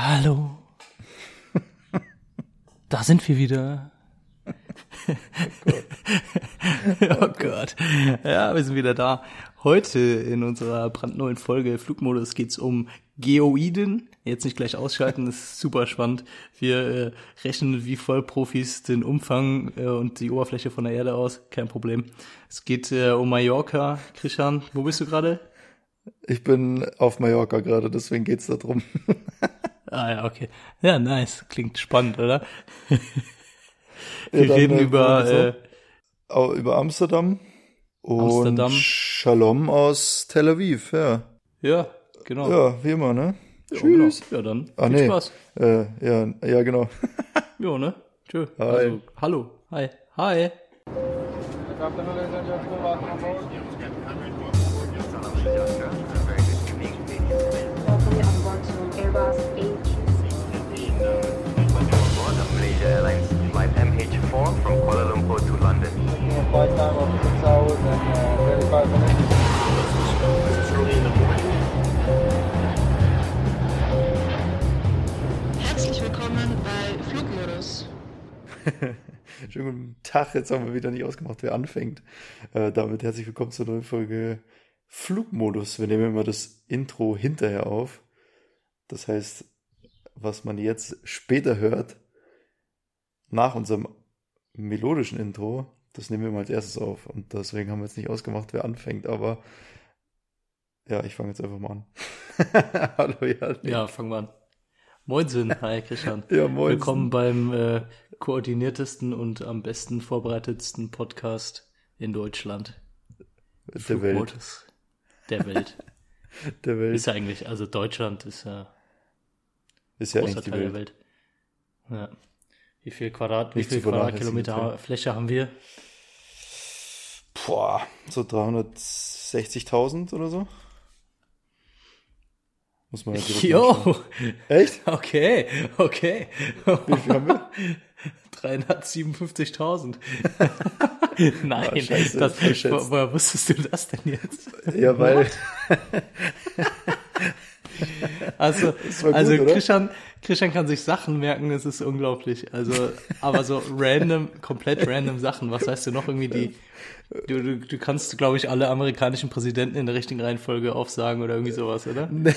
Hallo. Da sind wir wieder. oh Gott. Ja, wir sind wieder da. Heute in unserer brandneuen Folge Flugmodus geht's um Geoiden. Jetzt nicht gleich ausschalten, das ist super spannend. Wir äh, rechnen wie Vollprofis den Umfang äh, und die Oberfläche von der Erde aus. Kein Problem. Es geht äh, um Mallorca. Christian, wo bist du gerade? Ich bin auf Mallorca gerade, deswegen geht's da drum. Ah ja, okay. Ja, nice. Klingt spannend, oder? Wir ja, reden über äh, über Amsterdam und Amsterdam. Shalom aus Tel Aviv, ja. Ja, genau. Ja, wie immer, ne? Ja, Tschüss. Genau. Ja, dann. Ah, nee. Spaß. Äh, ja, ja, genau. jo, ne? Tschö. Hi. Also, hallo. Hi. Hi. From Kuala Lumpur to London. Flight time of 6 hours and uh, 35 minutes. Herzlich willkommen bei Flugmodus. Schönen guten Tag, jetzt haben wir wieder nicht ausgemacht, wer anfängt. Äh, damit herzlich willkommen zur neuen Folge Flugmodus. Wir nehmen immer das Intro hinterher auf. Das heißt, was man jetzt später hört, nach unserem melodischen Intro, das nehmen wir mal als erstes auf. Und deswegen haben wir jetzt nicht ausgemacht, wer anfängt, aber ja, ich fange jetzt einfach mal an. Hallo, ja. Ja, fangen wir an. Moinsen, hi Christian. ja, moin. Willkommen beim äh, koordiniertesten und am besten vorbereitetsten Podcast in Deutschland. Der Welt. Der Welt. der Welt. Ist ja eigentlich, also Deutschland ist ja ist ja eigentlich die Welt. Welt. Ja. Wie viel Quadrat, wie viel Quadratkilometer Fläche haben wir? Boah, so 360.000 oder so. Muss man natürlich. Jo! Echt? Okay, okay. Wie viel haben wir? 357.000. Nein, oh, scheiße, das, wo, woher wusstest du das denn jetzt? Ja, weil. Also, also gut, Christian, Christian kann sich Sachen merken, es ist unglaublich. Also, aber so random, komplett random Sachen. Was heißt du noch irgendwie die? Du, du, du kannst, glaube ich, alle amerikanischen Präsidenten in der richtigen Reihenfolge aufsagen oder irgendwie sowas, oder? Nee.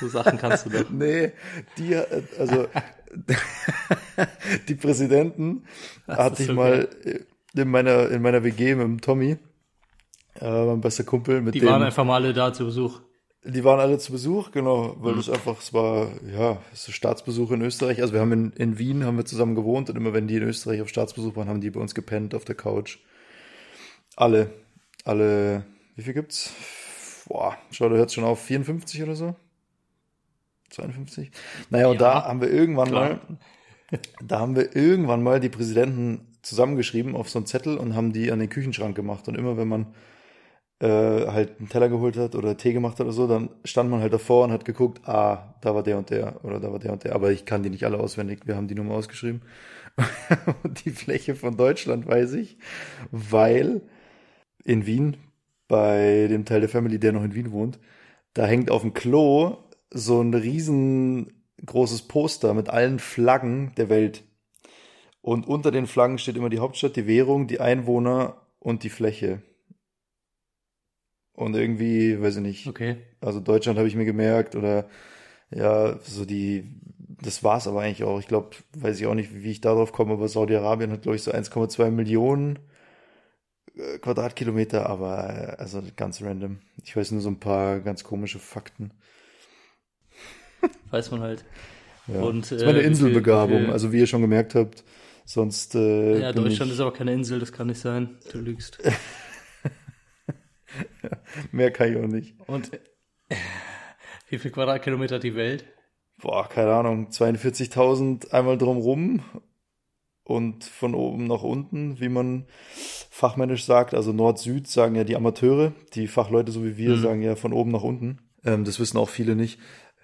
So Sachen kannst du doch. Nee, die, also die Präsidenten das hatte ich so mal geil. in meiner in meiner WG mit dem Tommy, äh, mein bester Kumpel. Mit die dem, waren einfach mal alle da zu Besuch. Die waren alle zu Besuch, genau, weil mhm. das einfach, es war, ja, es ist Staatsbesuch in Österreich. Also wir haben in, in Wien, haben wir zusammen gewohnt und immer wenn die in Österreich auf Staatsbesuch waren, haben die bei uns gepennt auf der Couch. Alle, alle, wie viel gibt's? Boah, schau, da hört's schon auf, 54 oder so? 52? Naja, und ja, da haben wir irgendwann klar. mal, da haben wir irgendwann mal die Präsidenten zusammengeschrieben auf so einen Zettel und haben die an den Küchenschrank gemacht. Und immer wenn man äh, halt einen Teller geholt hat oder Tee gemacht hat oder so, dann stand man halt davor und hat geguckt, ah, da war der und der oder da war der und der. Aber ich kann die nicht alle auswendig, wir haben die Nummer ausgeschrieben. und die Fläche von Deutschland weiß ich, weil in Wien, bei dem Teil der Family, der noch in Wien wohnt, da hängt auf dem Klo so ein riesengroßes Poster mit allen Flaggen der Welt. Und unter den Flaggen steht immer die Hauptstadt, die Währung, die Einwohner und die Fläche. Und irgendwie, weiß ich nicht. Okay. Also Deutschland habe ich mir gemerkt oder ja, so die, das war's aber eigentlich auch. Ich glaube, weiß ich auch nicht, wie ich darauf komme, aber Saudi-Arabien hat, glaube ich, so 1,2 Millionen äh, Quadratkilometer, aber äh, also ganz random. Ich weiß nur so ein paar ganz komische Fakten. Weiß man halt. Ja. Und, das ist meine äh, Inselbegabung, wie, also wie ihr schon gemerkt habt. Sonst. Äh, ja, Deutschland ist aber keine Insel, das kann nicht sein. Du lügst. Mehr kann ich auch nicht. Und äh, wie viel Quadratkilometer hat die Welt? Boah, keine Ahnung, 42.000 einmal drumrum und von oben nach unten, wie man fachmännisch sagt. Also Nord-Süd sagen ja die Amateure, die Fachleute so wie wir mhm. sagen ja von oben nach unten. Ähm, das wissen auch viele nicht.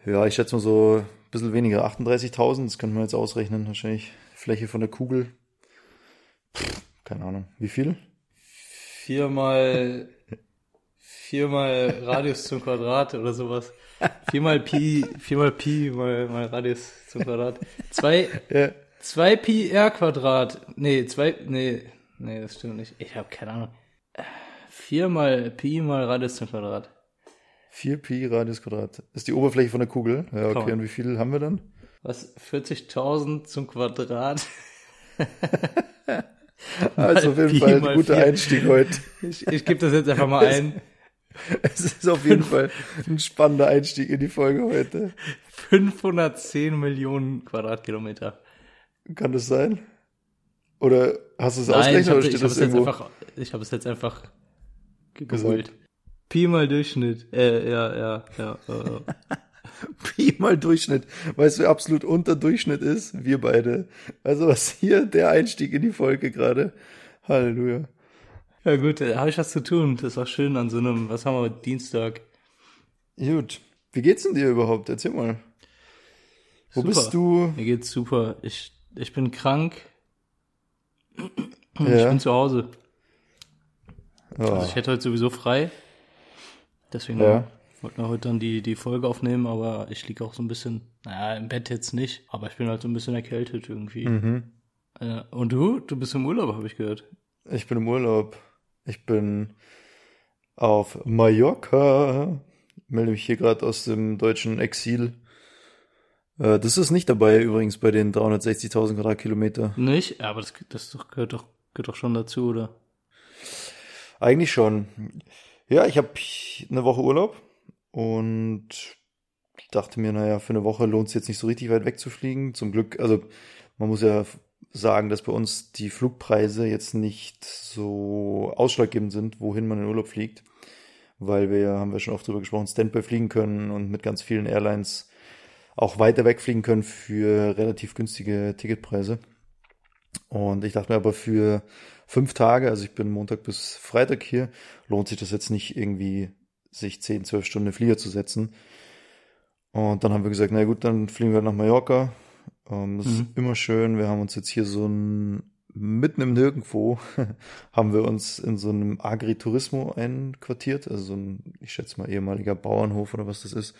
Ja, ich schätze mal so ein bisschen weniger, 38.000, das könnte man jetzt ausrechnen, wahrscheinlich Fläche von der Kugel. Pff, keine Ahnung, wie viel? Viermal viermal Radius zum Quadrat oder sowas. Viermal Pi, viermal Pi mal, mal Radius zum Quadrat. Zwei, Ja. zwei Pi R Quadrat. Nee, zwei, nee, nee, das stimmt nicht. Ich habe keine Ahnung. Viermal Pi mal Radius zum Quadrat. 4 Pi Radius Quadrat. Ist die Oberfläche von der Kugel. Ja, okay. Komm. Und wie viel haben wir dann? Was? 40.000 zum Quadrat? Also auf jeden Pi Fall ein guter vier. Einstieg heute. Ich, ich gebe das jetzt einfach mal ein. Es ist auf jeden Fall ein spannender Einstieg in die Folge heute. 510 Millionen Quadratkilometer. Kann das sein? Oder hast du es ich ausgerechnet oder ich steht hab das irgendwo? einfach, ich habe es jetzt einfach ge- Gesagt. gewollt. Pi mal Durchschnitt. Äh, ja, ja, ja. Äh, Pi mal Durchschnitt. Weißt du, wer absolut unter Durchschnitt ist? Wir beide. Also was hier der Einstieg in die Folge gerade. Halleluja. Ja gut, da habe ich was zu tun. Das war schön an so einem, was haben wir? Dienstag. Gut. Wie geht's denn dir überhaupt? Erzähl mal. Wo Super. bist du? Mir geht's super. Ich, ich bin krank. Ich Ja. bin zu Hause. Oh. Also ich hätte heute sowieso frei. Deswegen Ja. wollten wir heute dann die, die Folge aufnehmen, aber ich liege auch so ein bisschen, naja, im Bett jetzt nicht, aber ich bin halt so ein bisschen erkältet irgendwie. Mhm. Äh, und du? Du bist im Urlaub, habe ich gehört. Ich bin im Urlaub. Ich bin auf Mallorca. Melde mich hier gerade aus dem deutschen Exil. Äh, das ist nicht dabei übrigens bei den 360.000 Quadratkilometer. Nicht? Ja, aber das, das doch, gehört, doch, gehört doch schon dazu, oder? Eigentlich schon. Ja, ich habe eine Woche Urlaub und dachte mir, naja, für eine Woche lohnt es jetzt nicht so richtig weit wegzufliegen. Zum Glück, also man muss ja sagen, dass bei uns die Flugpreise jetzt nicht so ausschlaggebend sind, wohin man in Urlaub fliegt, weil wir, haben wir schon oft drüber gesprochen, Standby fliegen können und mit ganz vielen Airlines auch weiter wegfliegen können für relativ günstige Ticketpreise. Und ich dachte mir aber für fünf Tage, also ich bin Montag bis Freitag hier, lohnt sich das jetzt nicht irgendwie, sich 10, 12 Stunden Flieger zu setzen. Und dann haben wir gesagt, na gut, dann fliegen wir nach Mallorca. Ähm, das Mhm. ist immer schön. Wir haben uns jetzt hier so ein, mitten im Nirgendwo, haben wir uns in so einem Agriturismo einquartiert. Also so ein, ich schätze mal, ehemaliger Bauernhof oder was das ist.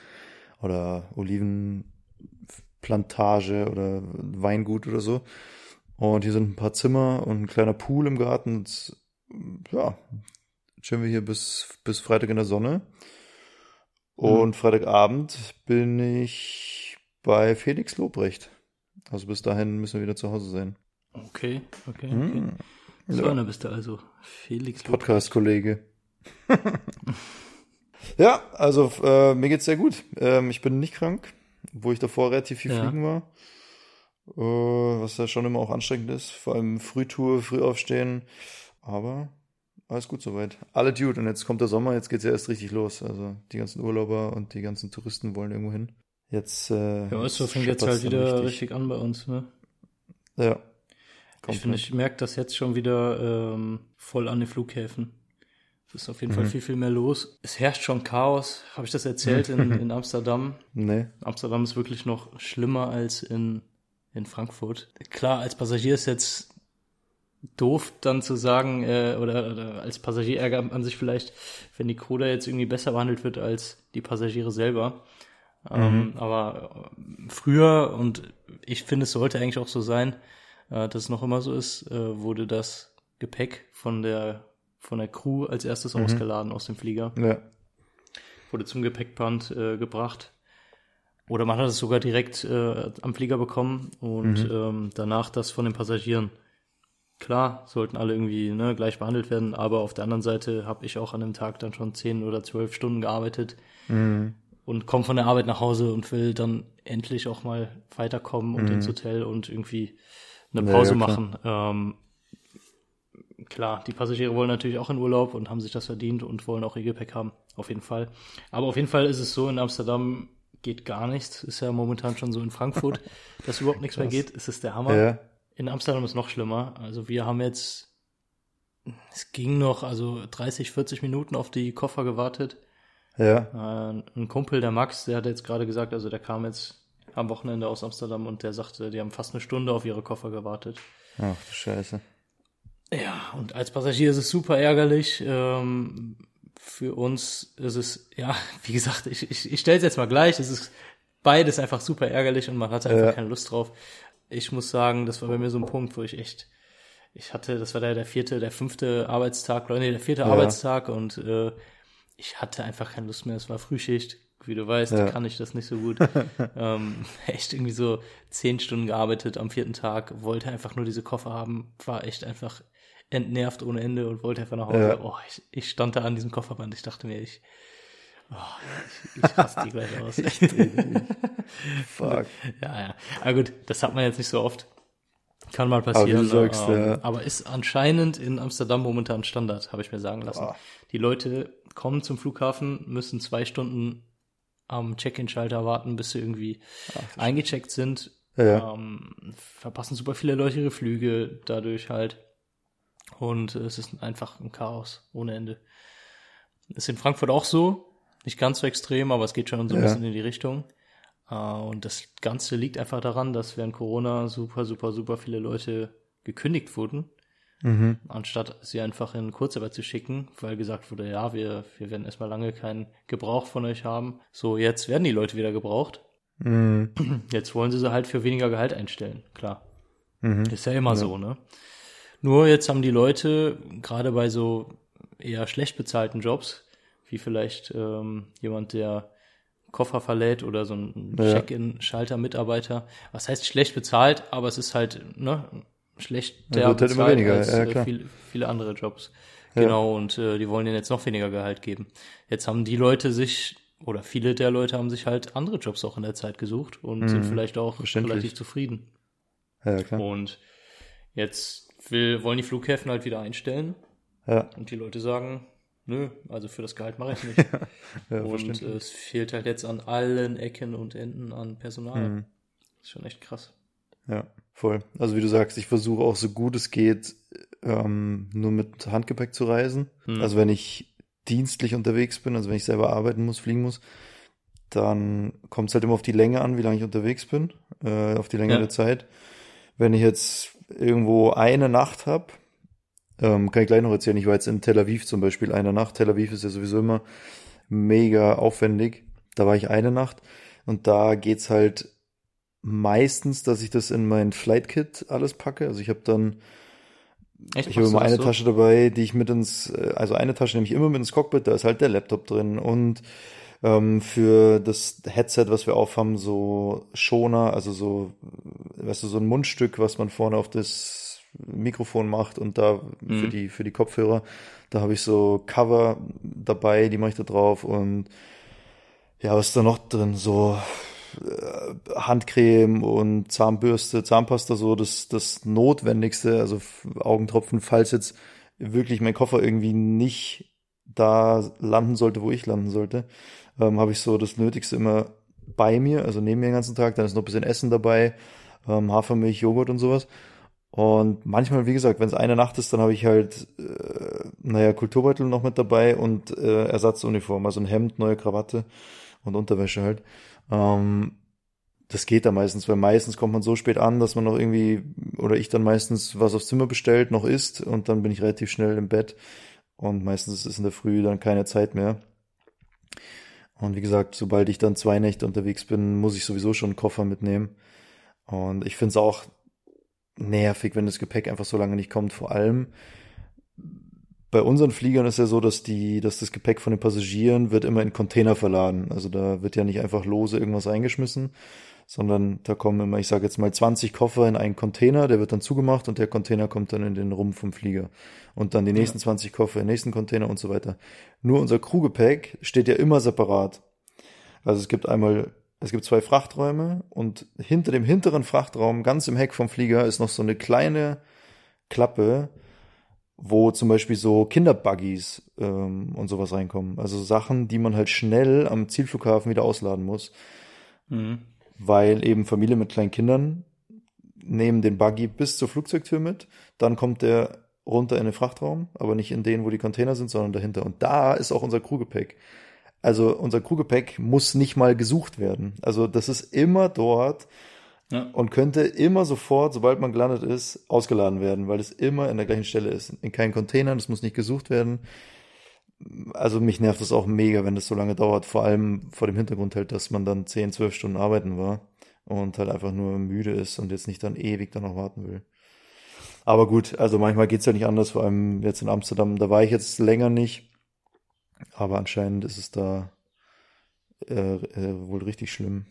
Oder Olivenplantage oder Weingut oder so. Und hier sind ein paar Zimmer und ein kleiner Pool im Garten. Und, ja, chillen wir hier bis, bis Freitag in der Sonne. Und Freitagabend bin ich bei Felix Lobrecht. Also bis dahin müssen wir wieder zu Hause sein. Okay, okay, okay. Hm. So Ja. einer bist du also. Felix. Podcast-Kollege. ja, also äh, mir geht's sehr gut. Ähm, ich bin nicht krank, wo ich davor relativ viel Ja. fliegen war. Äh, was ja schon immer auch anstrengend ist. Vor allem Frühtour, früh aufstehen. Aber alles gut soweit. Alle Dude. Und jetzt kommt der Sommer, jetzt geht's ja erst richtig los. Also die ganzen Urlauber und die ganzen Touristen wollen irgendwo hin. Jetzt, äh, Ja, du, fängt jetzt halt wieder richtig. an bei uns, ne? Ja. Ich finde, ich merke das jetzt schon wieder ähm, voll an den Flughäfen. Es ist auf jeden Mhm. Fall viel, viel mehr los. Es herrscht schon Chaos. Habe ich das erzählt in, in Amsterdam? Nee. Amsterdam ist wirklich noch schlimmer als in, in Frankfurt. Klar, als Passagier ist jetzt doof dann zu sagen, äh, oder, oder als Passagier ärgert man sich vielleicht, wenn die Crew da jetzt irgendwie besser behandelt wird als die Passagiere selber. Ähm, aber äh, früher, und ich finde, es sollte eigentlich auch so sein, äh, dass es noch immer so ist, äh, wurde das Gepäck von der, von der Crew als erstes ausgeladen aus dem Flieger Ja. wurde zum Gepäckband äh, gebracht. Oder man hat es sogar direkt äh, am Flieger bekommen und ähm, danach das von den Passagieren. Klar, sollten alle irgendwie ne, gleich behandelt werden, aber auf der anderen Seite habe ich auch an dem Tag dann schon zehn oder zwölf Stunden gearbeitet und komme von der Arbeit nach Hause und will dann endlich auch mal weiterkommen und ins Hotel und irgendwie eine Ja, Pause ja, klar. machen. Ähm, klar, die Passagiere wollen natürlich auch in Urlaub und haben sich das verdient und wollen auch ihr Gepäck haben, auf jeden Fall. Aber auf jeden Fall ist es so, in Amsterdam geht gar nichts. Ist ja momentan schon so in Frankfurt, dass überhaupt nichts mehr geht. Es ist der Hammer. Ja. In Amsterdam ist noch schlimmer. Also wir haben jetzt, es ging noch, also 30, 40 Minuten auf die Koffer gewartet. Ja. Äh, ein Kumpel, der Max, der hat jetzt gerade gesagt, also der kam jetzt am Wochenende aus Amsterdam und der sagte, die haben fast eine Stunde auf ihre Koffer gewartet. Ach du Scheiße. Ja, und als Passagier ist es super ärgerlich. Ähm, für uns ist es, ja, wie gesagt, ich, ich, ich stelle es jetzt mal gleich, es ist beides einfach super ärgerlich und man hatte einfach Ja. keine Lust drauf. Ich muss sagen, das war bei mir so ein Punkt, wo ich echt, ich hatte, das war der, der vierte, der fünfte Arbeitstag, oder nee, der vierte Ja. Arbeitstag und äh, ich hatte einfach keine Lust mehr. Es war Frühschicht, wie du weißt, Ja. kann ich das nicht so gut. ähm, echt irgendwie so zehn Stunden gearbeitet am vierten Tag, wollte einfach nur diese Koffer haben, war echt einfach entnervt ohne Ende und wollte einfach nach Hause. Ja. Oh, ich, ich stand da an diesem Kofferband, ich dachte mir, ich, oh, ich, ich raste die gleich aus. Fuck. Ja, ja. Aber gut, das hat man jetzt nicht so oft. Kann mal passieren. du sagst, ähm, ja. aber ist anscheinend in Amsterdam momentan Standard, habe ich mir sagen lassen. Ah. Die Leute kommen zum Flughafen, müssen zwei Stunden am Check-in-Schalter warten, bis sie irgendwie eingecheckt sind. Ja. Ähm, verpassen super viele Leute ihre Flüge dadurch halt. Und es ist einfach ein Chaos ohne Ende. Ist in Frankfurt auch so. Nicht ganz so extrem, aber es geht schon so ein Ja. bisschen in die Richtung. Äh, und das Ganze liegt einfach daran, dass während Corona super, super, super viele Leute gekündigt wurden, Mhm. anstatt sie einfach in Kurzarbeit zu schicken, weil gesagt wurde, ja, wir, wir werden erstmal lange keinen Gebrauch von euch haben. So, jetzt werden die Leute wieder gebraucht. Mhm. Jetzt wollen sie sie halt für weniger Gehalt einstellen, klar. Mhm. Ist ja immer so, ne? Nur jetzt haben die Leute, gerade bei so eher schlecht bezahlten Jobs, wie vielleicht ähm, jemand, der Koffer verlädt oder so ein Ja. Check-in-Schalter-Mitarbeiter, was heißt schlecht bezahlt, aber es ist halt, ne, schlecht Ja, wird halt immer bezahlt weniger, als ja, äh, klar. viel, viele andere Jobs. Ja. Genau, und äh, die wollen denen jetzt noch weniger Gehalt geben. Jetzt haben die Leute sich, oder viele der Leute haben sich halt andere Jobs auch in der Zeit gesucht und sind vielleicht auch Mhm. Relativ zufrieden. Ja, klar. Und jetzt will, wollen die Flughäfen halt wieder einstellen Ja, und die Leute sagen, nö, also für das Gehalt mache ich nicht. ja und äh, es fehlt halt jetzt an allen Ecken und Enden an Personal. Mhm. ist schon echt krass. Ja, voll. Also wie du sagst, ich versuche auch so gut es geht, ähm, nur mit Handgepäck zu reisen. Hm. Also wenn ich dienstlich unterwegs bin, also wenn ich selber arbeiten muss, fliegen muss, dann kommt es halt immer auf die Länge an, wie lange ich unterwegs bin, äh, auf die Länge Ja. der Zeit. Wenn ich jetzt irgendwo eine Nacht habe, ähm, kann ich gleich noch erzählen, ich war jetzt in Tel Aviv zum Beispiel eine Nacht. Tel Aviv ist ja sowieso immer mega aufwendig. Da war ich eine Nacht und da geht's halt meistens, dass ich das in mein Flight Kit alles packe. Also ich habe dann Echt? ich habe immer eine so? Tasche dabei, die ich mit ins, äh, also eine Tasche nehme ich immer mit ins Cockpit, da ist halt der Laptop drin und ähm, für das Headset, was wir aufhaben, so Schoner, also so, weißt du, so ein Mundstück, was man vorne auf das Mikrofon macht und da für Mhm. die für die Kopfhörer, da habe ich so Cover dabei, die mache ich da drauf und ja, was ist da noch drin? So Handcreme und Zahnbürste, Zahnpasta, so das, das Notwendigste, also Augentropfen, falls jetzt wirklich mein Koffer irgendwie nicht da landen sollte, wo ich landen sollte, ähm, habe ich so das Nötigste immer bei mir, also neben mir den ganzen Tag, dann ist noch ein bisschen Essen dabei, ähm, Hafermilch, Joghurt und sowas. Und manchmal, wie gesagt, wenn es eine Nacht ist, dann habe ich halt, äh, naja, Kulturbeutel noch mit dabei und äh, Ersatzuniform, also ein Hemd, neue Krawatte und Unterwäsche halt. Ähm, das geht da meistens, weil meistens kommt man so spät an, dass man noch irgendwie, oder ich dann meistens was aufs Zimmer bestellt, noch isst und dann bin ich relativ schnell im Bett und meistens ist in der Früh dann keine Zeit mehr. Und wie gesagt, sobald ich dann zwei Nächte unterwegs bin, muss ich sowieso schon einen Koffer mitnehmen. Und ich finde es auch nervig, wenn das Gepäck einfach so lange nicht kommt. Vor allem bei unseren Fliegern ist ja so, dass die, dass das Gepäck von den Passagieren wird immer in Container verladen. Also da wird ja nicht einfach lose irgendwas eingeschmissen, sondern da kommen immer, ich sage jetzt mal 20 Koffer in einen Container, der wird dann zugemacht und der Container kommt dann in den Rumpf vom Flieger. Und dann die nächsten 20 Koffer in den nächsten Container und so weiter. Nur unser Crewgepäck steht ja immer separat. Also es gibt einmal, es gibt zwei Frachträume und hinter dem hinteren Frachtraum, ganz im Heck vom Flieger, ist noch so eine kleine Klappe, wo zum Beispiel so Kinderbuggies ähm, und sowas reinkommen. Also Sachen, die man halt schnell am Zielflughafen wieder ausladen muss, Mhm. weil eben Familie mit kleinen Kindern nehmen den Buggy bis zur Flugzeugtür mit, dann kommt der runter in den Frachtraum, aber nicht in den, wo die Container sind, sondern dahinter. Und da ist auch unser Crewgepäck. Also unser Crewgepäck muss nicht mal gesucht werden. Also das ist immer dort Und könnte immer sofort, sobald man gelandet ist, ausgeladen werden, weil es immer in der gleichen Stelle ist. In keinen Containern, das muss nicht gesucht werden. also mich nervt das auch mega, wenn das so lange dauert, vor allem vor dem Hintergrund halt, dass man dann 10, 12 Stunden arbeiten war und halt einfach nur müde ist und jetzt nicht dann ewig dann noch warten will. Aber gut, also manchmal geht's ja nicht anders, vor allem jetzt in Amsterdam, da war ich jetzt länger nicht, aber anscheinend ist es da äh, äh, wohl richtig schlimm.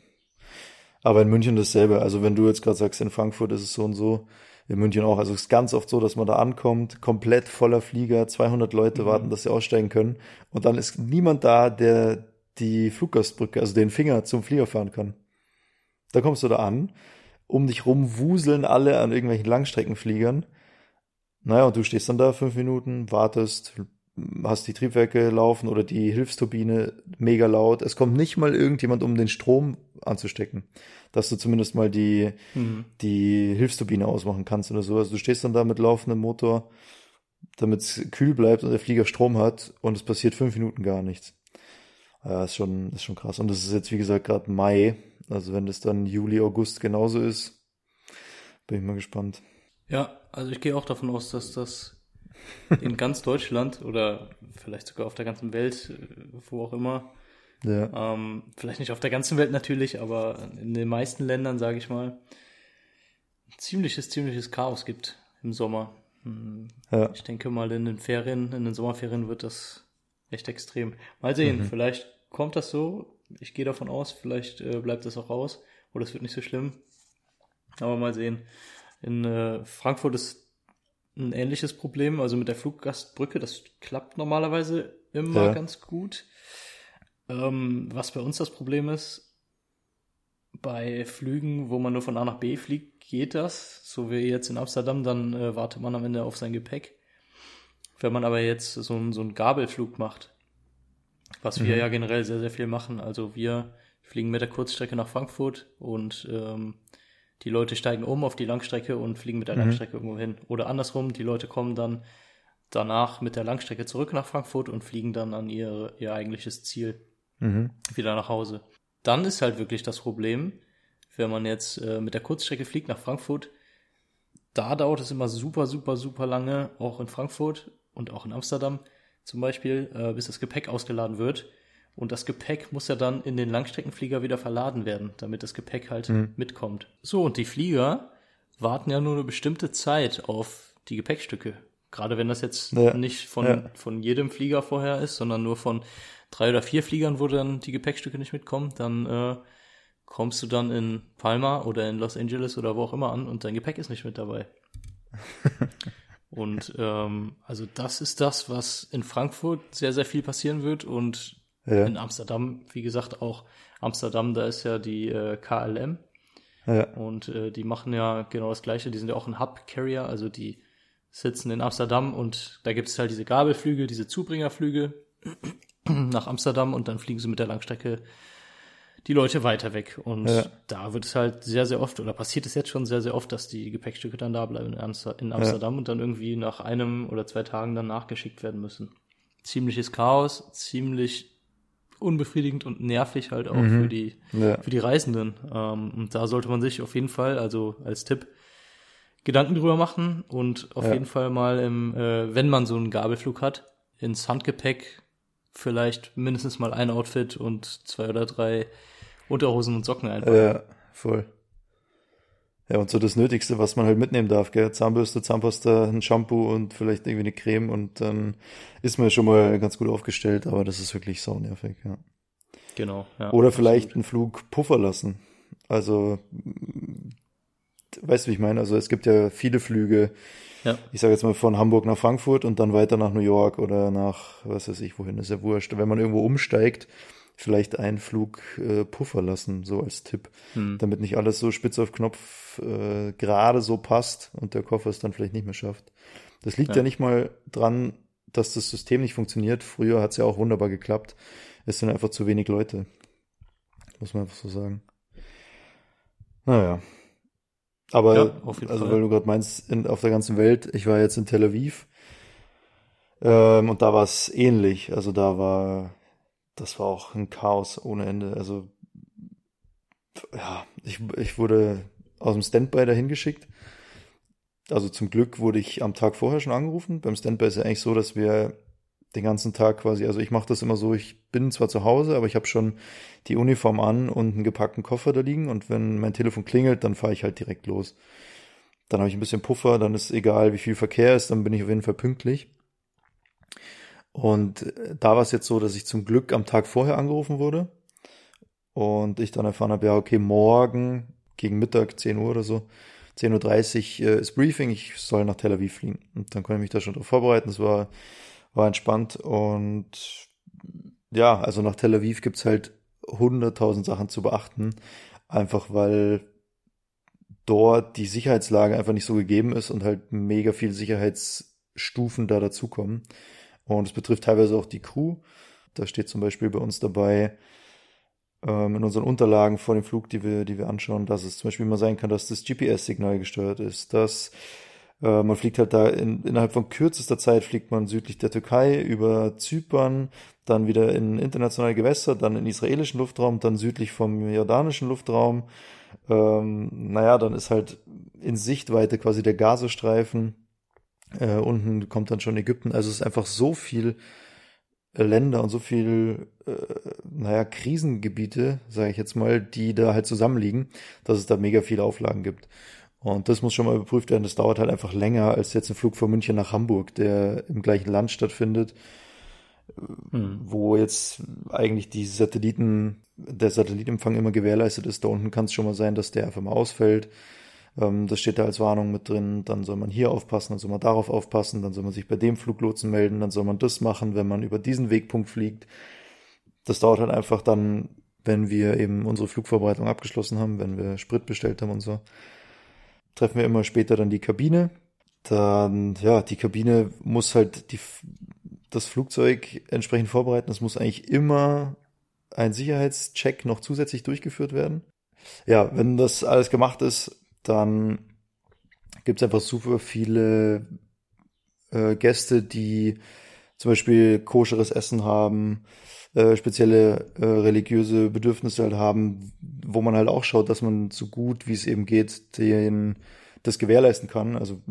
Aber in München dasselbe, also wenn du jetzt gerade sagst, in Frankfurt ist es so und so, in München auch. Also es ist ganz oft so, dass man da ankommt, komplett voller Flieger, 200 Leute mhm. warten, dass sie aussteigen können. Und dann ist niemand da, der die Fluggastbrücke, also den Finger zum Flieger fahren kann. Da kommst du da an, um dich rum wuseln alle an irgendwelchen Langstreckenfliegern. Naja, und du stehst dann da fünf Minuten, wartest, hast die Triebwerke laufen oder die Hilfsturbine mega laut. Es kommt nicht mal irgendjemand, um den Strom anzustecken, dass du zumindest mal die, mhm. die Hilfsturbine ausmachen kannst oder so. Also du stehst dann da mit laufendem Motor, damit es kühl bleibt und der Flieger Strom hat und es passiert fünf Minuten gar nichts. Ja, ist schon, ist schon krass. Und das ist jetzt, wie gesagt, gerade Mai. Also wenn das dann Juli, August genauso ist, bin ich mal gespannt. Ja, also ich gehe auch davon aus, dass das in ganz Deutschland oder vielleicht sogar auf der ganzen Welt, äh, wo auch immer. Ja. Ähm, vielleicht nicht auf der ganzen Welt natürlich, aber in den meisten Ländern, sage ich mal, ziemliches, ziemliches Chaos gibt im Sommer. Hm, ja. Ich denke mal, in den Ferien, in den Sommerferien wird das echt extrem. Mal sehen, mhm. vielleicht kommt das so. Ich gehe davon aus, vielleicht äh, bleibt das auch raus oder es wird nicht so schlimm. Aber mal sehen. In äh, Frankfurt ist ein ähnliches Problem, also mit der Fluggastbrücke, das klappt normalerweise immer ja. ganz gut. Ähm, was bei uns das Problem ist, bei Flügen, wo man nur von A nach B fliegt, geht das. So wie jetzt in Amsterdam, dann äh, wartet man am Ende auf sein Gepäck. Wenn man aber jetzt so, ein, so einen Gabelflug macht, was wir mhm. ja generell sehr, sehr viel machen. Also wir fliegen mit der Kurzstrecke nach Frankfurt und ähm, die Leute steigen um auf die Langstrecke und fliegen mit der mhm. Langstrecke irgendwo hin. Oder andersrum, die Leute kommen dann danach mit der Langstrecke zurück nach Frankfurt und fliegen dann an ihr, ihr eigentliches Ziel mhm. wieder nach Hause. Dann ist halt wirklich das Problem, wenn man jetzt äh, mit der Kurzstrecke fliegt nach Frankfurt, da dauert es immer super, super, super lange, auch in Frankfurt und auch in Amsterdam zum Beispiel, äh, bis das Gepäck ausgeladen wird. Und das Gepäck muss ja dann in den Langstreckenflieger wieder verladen werden, damit das Gepäck halt mhm. mitkommt. So, und die Flieger warten ja nur eine bestimmte Zeit auf die Gepäckstücke. Gerade wenn das jetzt ja. nicht von, ja. von jedem Flieger vorher ist, sondern nur von drei oder vier Fliegern, wo dann die Gepäckstücke nicht mitkommen, dann äh, kommst du dann in Palma oder in Los Angeles oder wo auch immer an und dein Gepäck ist nicht mit dabei. und ähm, also das ist das, was in Frankfurt sehr, sehr viel passieren wird und ja. In Amsterdam, wie gesagt, auch Amsterdam, da ist ja die äh, KLM. Ja. Und äh, die machen ja genau das Gleiche. Die sind ja auch ein Hub-Carrier, also die sitzen in Amsterdam und da gibt es halt diese Gabelflüge, diese Zubringerflüge nach Amsterdam und dann fliegen sie mit der Langstrecke die Leute weiter weg. Und ja. da wird es halt sehr, sehr oft, oder passiert es jetzt schon sehr, sehr oft, dass die Gepäckstücke dann da bleiben in Amsterdam ja. und dann irgendwie nach einem oder zwei Tagen dann nachgeschickt werden müssen. Ziemliches Chaos, ziemlich unbefriedigend und nervig halt auch mhm. für die ja. für die Reisenden. Ähm, und da sollte man sich auf jeden Fall, also als Tipp, Gedanken drüber machen und auf jeden Fall mal im, äh, wenn man so einen Gabelflug hat, ins Handgepäck vielleicht mindestens mal ein Outfit und zwei oder drei Unterhosen und Socken einfach. Ja, voll. Ja, und so das Nötigste, was man halt mitnehmen darf, gell? Zahnbürste, Zahnpasta, ein Shampoo und vielleicht irgendwie eine Creme und dann ist man schon mal ganz gut aufgestellt, aber das ist wirklich saunervig, ja. Genau, ja. Oder vielleicht absolut. einen Flug puffer lassen. Also, weißt du, wie ich meine? Also es gibt ja viele Flüge, ja. ich sage jetzt mal von Hamburg nach Frankfurt und dann weiter nach New York oder nach, was weiß ich, wohin, ist ja wurscht. Wenn man irgendwo umsteigt, vielleicht einen Flug äh, Puffer lassen, so als Tipp, hm. damit nicht alles so spitz auf Knopf äh, gerade so passt und der Koffer es dann vielleicht nicht mehr schafft. Das liegt ja, ja nicht mal dran, dass das System nicht funktioniert. Früher hat es ja auch wunderbar geklappt. Es sind einfach zu wenig Leute. Muss man einfach so sagen. Naja. Aber, ja, also Fall. weil du gerade meinst, in, auf der ganzen Welt, ich war jetzt in Tel Aviv ähm, und da war es ähnlich. Also da war das war auch ein Chaos ohne Ende. Also, ja, ich, ich wurde aus dem Standby dahin geschickt. Also zum Glück wurde ich am Tag vorher schon angerufen. Beim Standby ist ja eigentlich so, dass wir den ganzen Tag quasi. Also ich mache das immer so, ich bin zwar zu Hause, aber ich habe schon die Uniform an und einen gepackten Koffer da liegen und wenn mein Telefon klingelt, dann fahre ich halt direkt los. Dann habe ich ein bisschen Puffer, dann ist egal, wie viel Verkehr ist, dann bin ich auf jeden Fall pünktlich. Und äh, da war es jetzt so, dass ich zum Glück am Tag vorher angerufen wurde und ich dann erfahren habe, ja, okay, morgen gegen Mittag, 10 Uhr oder so, 10.30 Uhr äh, ist Briefing, ich soll nach Tel Aviv fliegen. Und dann konnte ich mich da schon darauf vorbereiten, es war, war entspannt und ja, also nach Tel Aviv gibt's halt 100.000 Sachen zu beachten, einfach weil dort die Sicherheitslage einfach nicht so gegeben ist und halt mega viel Sicherheitsstufen da dazukommen. Und es betrifft teilweise auch die Crew. Da steht zum Beispiel bei uns dabei, ähm, in unseren Unterlagen vor dem Flug, die wir, die wir anschauen, dass es zum Beispiel mal sein kann, dass das GPS-Signal gestört ist, dass äh, man fliegt halt da in, innerhalb von kürzester Zeit fliegt man südlich der Türkei über Zypern, dann wieder in internationale Gewässer, dann in israelischen Luftraum, dann südlich vom jordanischen Luftraum. Ähm, naja, dann ist halt in Sichtweite quasi der Gazastreifen. Äh, unten kommt dann schon Ägypten. Also es ist einfach so viel äh, Länder und so viel, äh, naja, Krisengebiete, sage ich jetzt mal, die da halt zusammenliegen, dass es da mega viele Auflagen gibt. Und das muss schon mal überprüft werden. Das dauert halt einfach länger als jetzt ein Flug von München nach Hamburg, der im gleichen Land stattfindet, hm. wo jetzt eigentlich die Satelliten, der Satellitenempfang immer gewährleistet ist. Da unten kann es schon mal sein, dass der einfach mal ausfällt. Ähm, das steht da als Warnung mit drin. Dann soll man hier aufpassen, dann soll man darauf aufpassen, dann soll man sich bei dem Fluglotsen melden, dann soll man das machen, wenn man über diesen Wegpunkt fliegt. Das dauert halt einfach dann, wenn wir eben unsere Flugvorbereitung abgeschlossen haben, wenn wir Sprit bestellt haben und so treffen wir immer später dann die Kabine. Dann, ja, die Kabine muss halt die, das Flugzeug entsprechend vorbereiten. Es muss eigentlich immer ein Sicherheitscheck noch zusätzlich durchgeführt werden. Ja, wenn das alles gemacht ist, dann gibt es einfach super viele äh, Gäste, die zum Beispiel koscheres Essen haben, äh, spezielle äh, religiöse Bedürfnisse halt haben, wo man halt auch schaut, dass man so gut wie es eben geht, den das gewährleisten kann. Also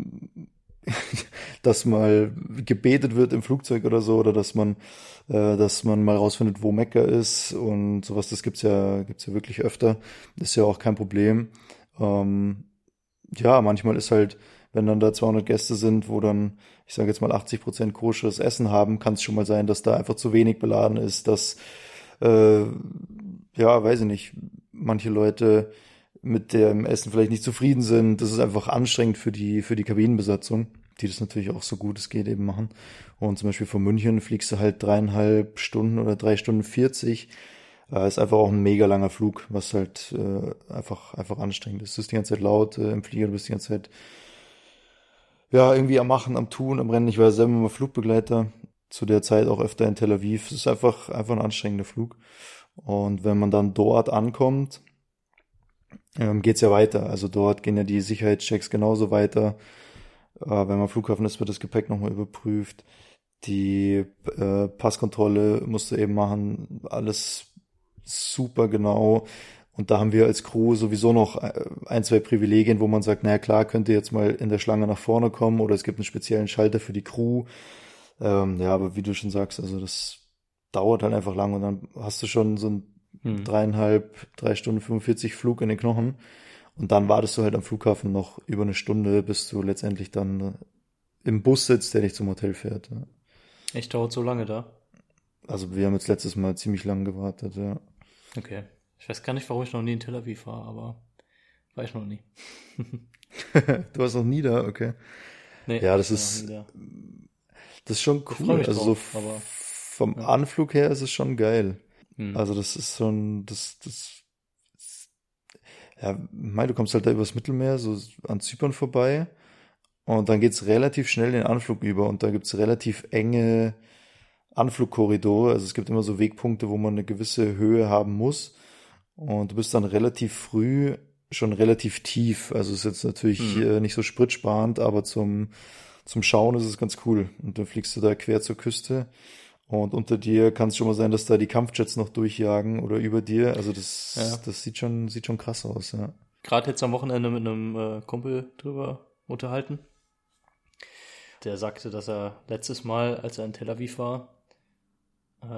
dass mal gebetet wird im Flugzeug oder so, oder dass man, äh, dass man mal rausfindet, wo Mekka ist und sowas, das gibt's ja, gibt's ja wirklich öfter. Das ist ja auch kein Problem. Ähm, ja, manchmal ist halt, wenn dann da 200 Gäste sind, wo dann, ich sage jetzt mal 80 Prozent koscheres Essen haben, kann es schon mal sein, dass da einfach zu wenig beladen ist, dass, äh, ja, weiß ich nicht, manche Leute mit dem Essen vielleicht nicht zufrieden sind. Das ist einfach anstrengend für die, für die Kabinenbesatzung, die das natürlich auch so gut es geht eben machen. Und zum Beispiel von München fliegst du halt dreieinhalb Stunden oder drei Stunden vierzig. Äh, ist einfach auch ein mega langer Flug, was halt äh, einfach, einfach anstrengend ist. Du bist die ganze Zeit laut äh, im Flieger, du bist die ganze Zeit ja, irgendwie am Machen, am Tun, am Rennen. Ich war selber mal Flugbegleiter, zu der Zeit auch öfter in Tel Aviv. Es ist einfach, einfach ein anstrengender Flug. Und wenn man dann dort ankommt, ähm, geht's ja weiter. Also dort gehen ja die Sicherheitschecks genauso weiter. Äh, wenn man Flughafen ist, wird das Gepäck nochmal überprüft. Die äh, Passkontrolle musst du eben machen. Alles super genau. Und da haben wir als Crew sowieso noch äh, ein, zwei Privilegien, wo man sagt, naja klar, könnt ihr jetzt mal in der Schlange nach vorne kommen oder es gibt einen speziellen Schalter für die Crew. Ähm, ja, aber wie du schon sagst, also das dauert halt einfach lang und dann hast du schon so ein hm. dreieinhalb, drei Stunden 45 Flug in den Knochen. Und dann wartest du halt am Flughafen noch über eine Stunde, bis du letztendlich dann äh, im Bus sitzt, der dich zum Hotel fährt. Ja. Echt dauert so lange da? Also wir haben jetzt letztes Mal ziemlich lange gewartet, ja. Okay. Ich weiß gar nicht, warum ich noch nie in Tel Aviv war, aber war ich noch nie. du warst noch nie da, okay. Nee, ja, das ist, das ist schon cool. Also drauf, so vom ja. Anflug her ist es schon geil. Hm. Also das ist schon, das, das, ja, mein, du kommst halt da übers Mittelmeer, so an Zypern vorbei. Und dann geht's relativ schnell den Anflug über und da gibt's relativ enge Anflugkorridore. Also es gibt immer so Wegpunkte, wo man eine gewisse Höhe haben muss. Und du bist dann relativ früh schon relativ tief. Also ist jetzt natürlich mhm. nicht so spritsparend, aber zum, zum Schauen ist es ganz cool. Und dann fliegst du da quer zur Küste. Und unter dir kann es schon mal sein, dass da die Kampfjets noch durchjagen oder über dir. Also das, ja. das sieht schon, sieht schon krass aus, ja. Gerade jetzt am Wochenende mit einem äh, Kumpel drüber unterhalten. der sagte, dass er letztes Mal, als er in Tel Aviv war,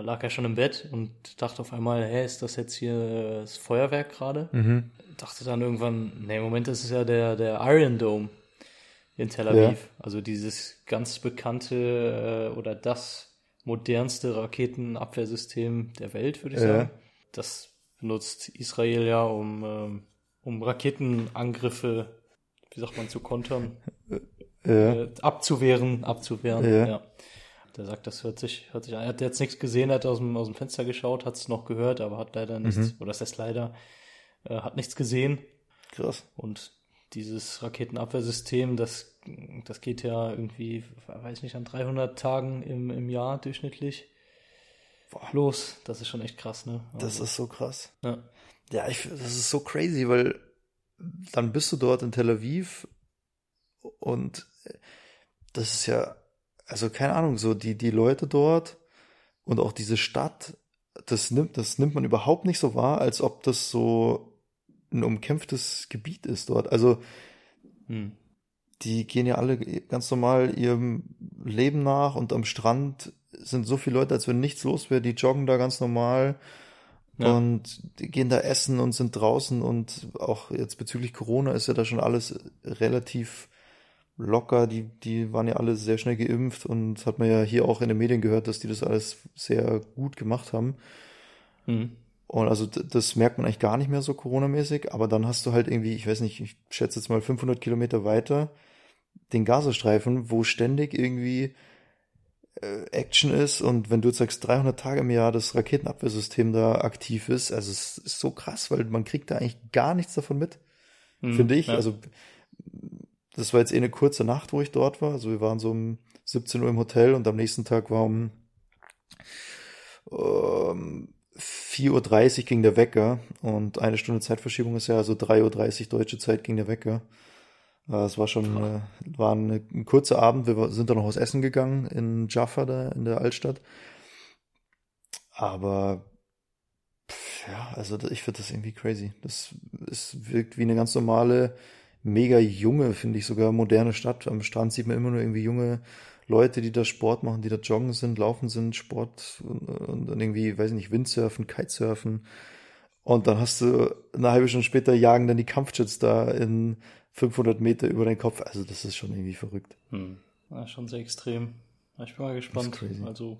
lag er schon im Bett und dachte auf einmal, hä, ist das jetzt hier äh, das Feuerwerk gerade? Mhm. Dachte dann irgendwann, nee, im Moment ist es ja der, der Iron Dome in Tel Aviv. Also dieses ganz bekannte äh, oder das modernste Raketenabwehrsystem der Welt, würde ich Ja. sagen. Das benutzt Israel ja, um, ähm, um Raketenangriffe, wie sagt man, zu kontern, Ja. äh, abzuwehren, abzuwehren. Ja. Der sagt, das hört sich, hört sich an. Er hat jetzt nichts gesehen, hat aus dem, aus dem Fenster geschaut, hat es noch gehört, aber hat leider nichts, Mhm. oder das heißt leider, äh, hat nichts gesehen. Krass. Und dieses Raketenabwehrsystem, das, das geht ja irgendwie, weiß nicht, an 300 Tagen im, im Jahr durchschnittlich los. Das ist schon echt krass, ne? Das Also, ist so krass. ja. Ja, ich, das ist so crazy, weil dann bist du dort in Tel Aviv und das ist ja, also keine Ahnung, so die, die Leute dort und auch diese Stadt, das nimmt, das nimmt man überhaupt nicht so wahr, als ob das so ein umkämpftes Gebiet ist dort. Also Hm. die gehen ja alle ganz normal ihrem Leben nach und am Strand sind so viele Leute, als wenn nichts los wäre, die joggen da ganz normal Ja. und die gehen da essen und sind draußen und auch jetzt bezüglich Corona ist ja da schon alles relativ locker. Die, die waren ja alle sehr schnell geimpft und hat man ja hier auch in den Medien gehört, dass die das alles sehr gut gemacht haben. Hm. Und also das merkt man eigentlich gar nicht mehr so Corona-mäßig, aber dann hast du halt irgendwie, ich weiß nicht, ich schätze jetzt mal 500 Kilometer weiter den Gazastreifen, wo ständig irgendwie äh, Action ist und wenn du jetzt sagst 300 Tage im Jahr das Raketenabwehrsystem da aktiv ist, also es ist so krass, weil man kriegt da eigentlich gar nichts davon mit, Hm. finde ich. Ja. Also das war jetzt eh eine kurze Nacht, wo ich dort war. Also wir waren so um 17 Uhr im Hotel und am nächsten Tag war um ähm, 4.30 Uhr ging der Wecker und eine Stunde Zeitverschiebung ist ja, also 3.30 Uhr deutsche Zeit ging der Wecker. Äh, Es war schon äh, war eine, ein kurzer Abend. Wir sind dann noch aus Essen gegangen in Jaffa, da in der Altstadt. Aber pff, ja, also ich finde das irgendwie crazy. Das es wirkt wie eine ganz normale, mega junge, finde ich sogar moderne Stadt. Am Strand sieht man immer nur irgendwie junge Leute, die da Sport machen, die da joggen sind, laufen sind, Sport und, und dann irgendwie, weiß ich nicht, Windsurfen, Kitesurfen. Und dann hast du eine halbe Stunde später jagen dann die Kampfjets da in 500 Meter über deinen Kopf. Also das ist schon irgendwie verrückt. Hm. Ja, schon sehr extrem. Ich bin mal gespannt. Also,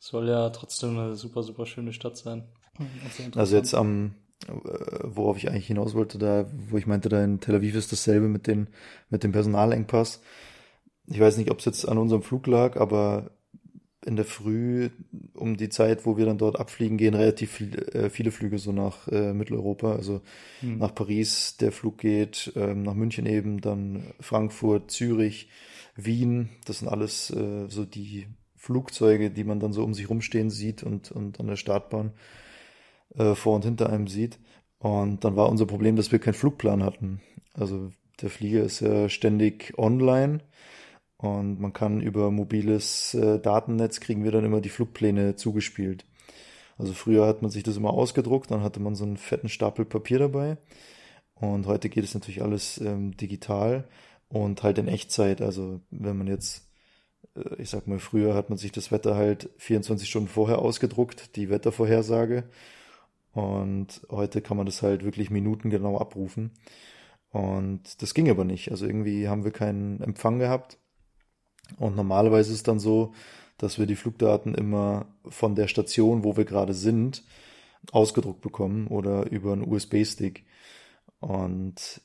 es soll ja trotzdem eine super, super schöne Stadt sein. Hm, Also interessant. jetzt am, worauf ich eigentlich hinaus wollte, da, wo ich meinte, da in Tel Aviv ist dasselbe mit den, mit dem Personalengpass. Ich weiß nicht, ob es jetzt an unserem Flug lag, aber in der Früh um die Zeit, wo wir dann dort abfliegen, gehen relativ viel, äh, viele Flüge so nach äh, Mitteleuropa, also Hm. nach Paris, der Flug geht, ähm, nach München eben, dann Frankfurt, Zürich, Wien, das sind alles äh, so die Flugzeuge, die man dann so um sich rumstehen sieht und, und an der Startbahn äh, vor und hinter einem sieht. Und dann war unser Problem, dass wir keinen Flugplan hatten. Also der Flieger ist ja ständig online und man kann über mobiles äh, Datennetz kriegen wir dann immer die Flugpläne zugespielt. Also früher hat man sich das immer ausgedruckt, dann hatte man so einen fetten Stapel Papier dabei. Und heute geht es natürlich alles ähm, digital und halt in Echtzeit. Also wenn man jetzt, äh, ich sag mal, früher hat man sich das Wetter halt 24 Stunden vorher ausgedruckt, die Wettervorhersage. Und heute kann man das halt wirklich minutengenau abrufen. Und das ging aber nicht. Also irgendwie haben wir keinen Empfang gehabt. Und normalerweise ist es dann so, dass wir die Flugdaten immer von der Station, wo wir gerade sind, ausgedruckt bekommen oder über einen USB-Stick. Und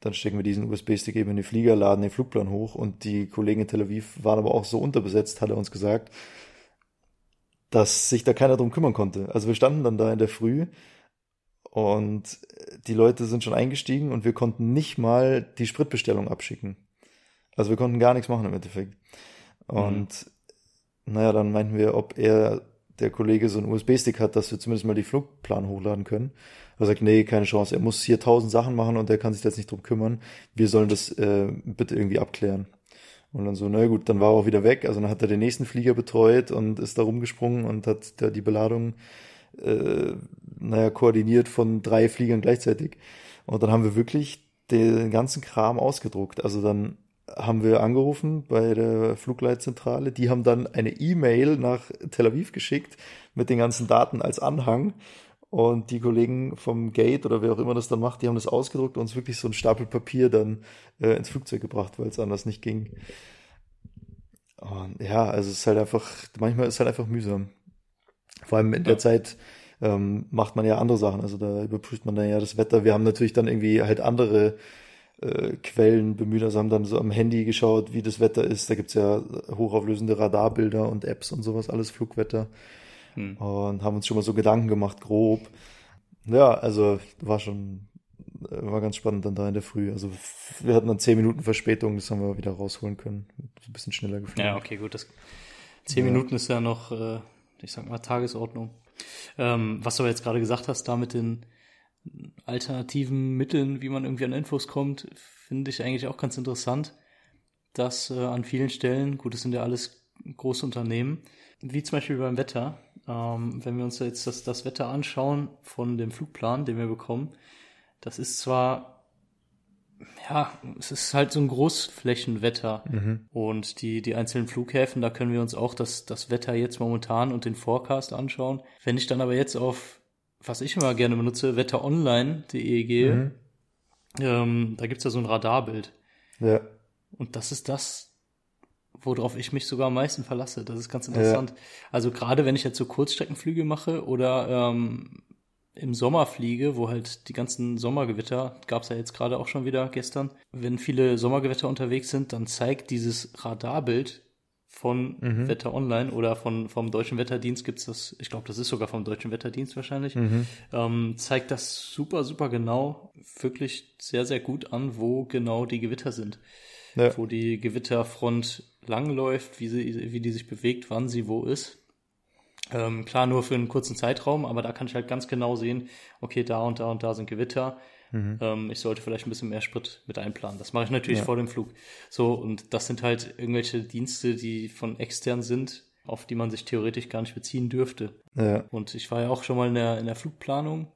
dann stecken wir diesen USB-Stick eben in den Flieger, laden den Flugplan hoch und die Kollegen in Tel Aviv waren aber auch so unterbesetzt, hat er uns gesagt, dass sich da keiner drum kümmern konnte. Also wir standen dann da in der Früh und die Leute sind schon eingestiegen und wir konnten nicht mal die Spritbestellung abschicken. Also wir konnten gar nichts machen im Endeffekt. Und naja, dann meinten wir, ob er, der Kollege, so einen USB-Stick hat, dass wir zumindest mal die Flugplan hochladen können. Er sagt, nee, keine Chance. Er muss hier tausend Sachen machen und er kann sich da jetzt nicht drum kümmern. Wir sollen das äh, bitte irgendwie abklären. Und dann so, na gut, dann war er auch wieder weg. Also dann hat er den nächsten Flieger betreut und ist da rumgesprungen und hat da die Beladung, äh, naja, koordiniert von drei Fliegern gleichzeitig. Und dann haben wir wirklich den ganzen Kram ausgedruckt. Also dann haben wir angerufen bei der Flugleitzentrale. Die haben dann eine E-Mail nach Tel Aviv geschickt mit den ganzen Daten als Anhang. Und die Kollegen vom Gate oder wer auch immer das dann macht, die haben das ausgedruckt und uns wirklich so ein Stapel Papier dann äh, ins Flugzeug gebracht, weil es anders nicht ging. Und ja, also es ist halt einfach, manchmal ist es halt einfach mühsam. Vor allem in der Ja. Zeit ähm, macht man ja andere Sachen. Also da überprüft man dann ja das Wetter. Wir haben natürlich dann irgendwie halt andere äh, Quellen bemüht. Also haben dann so am Handy geschaut, wie das Wetter ist. Da gibt's ja hochauflösende Radarbilder und Apps und sowas, alles Flugwetter. Hm. Und haben uns schon mal so Gedanken gemacht, grob. Ja, also war schon, äh, war ganz spannend dann da in der Früh. Also wir hatten dann zehn Minuten Verspätung, das haben wir wieder rausholen können. Ein bisschen schneller geflogen. Ja, okay, gut. Das zehn Ja. Minuten ist ja noch, äh, ich sag mal, Tagesordnung. Ähm, was du aber jetzt gerade gesagt hast, da mit den alternativen Mitteln, wie man irgendwie an Infos kommt, finde ich eigentlich auch ganz interessant, dass äh, an vielen Stellen, gut, das sind ja alles große Unternehmen, wie zum Beispiel beim Wetter, ähm, wenn wir uns jetzt das, das Wetter anschauen von dem Flugplan, den wir bekommen, das ist zwar ja, es ist halt so ein Großflächenwetter. Mhm. Und die, die einzelnen Flughäfen, da können wir uns auch das, das Wetter jetzt momentan und den Forecast anschauen. Wenn ich dann aber jetzt auf, was ich immer gerne benutze, wetteronline.de gehe, Mhm. ähm, da gibt's ja so ein Radarbild. Ja, Und das ist das, worauf ich mich sogar am meisten verlasse. Das ist ganz interessant. Also gerade wenn ich jetzt so Kurzstreckenflüge mache oder ähm, im Sommer fliege, wo halt die ganzen Sommergewitter, gab's ja jetzt gerade auch schon wieder gestern, wenn viele Sommergewitter unterwegs sind, dann zeigt dieses Radarbild von Mhm. Wetter Online oder von vom Deutschen Wetterdienst gibt's das, ich glaube, das ist sogar vom Deutschen Wetterdienst wahrscheinlich, Mhm. ähm, zeigt das super, super genau, wirklich sehr, sehr gut an, wo genau die Gewitter sind ja, wo die Gewitterfront langläuft, wie, sie, wie die sich bewegt, wann sie wo ist. Ähm, klar, nur für einen kurzen Zeitraum, aber da kann ich halt ganz genau sehen, okay, da und da und da sind Gewitter. Mhm. Ähm, ich sollte vielleicht ein bisschen mehr Sprit mit einplanen. Das mache ich natürlich Ja. vor dem Flug. So, und das sind halt irgendwelche Dienste, die von extern sind, auf die man sich theoretisch gar nicht beziehen dürfte. ja, Und ich war ja auch schon mal in der, in der Flugplanung.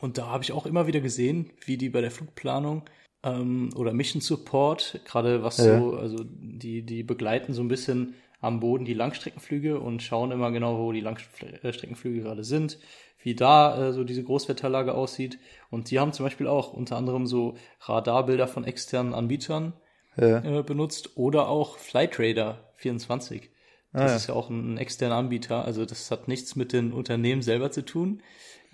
Und da habe ich auch immer wieder gesehen, wie die bei der Flugplanung ähm, oder Mission Support, gerade was Ja. so, also die, die begleiten so ein bisschen am Boden die Langstreckenflüge und schauen immer genau, wo die Langstreckenflüge gerade sind, wie da äh, so diese Großwetterlage aussieht. Und die haben zum Beispiel auch unter anderem so Radarbilder von externen Anbietern ja, äh, benutzt oder auch Flightradar 24. Das Ah, ja. ist ja auch ein, ein externer Anbieter, also das hat nichts mit den Unternehmen selber zu tun.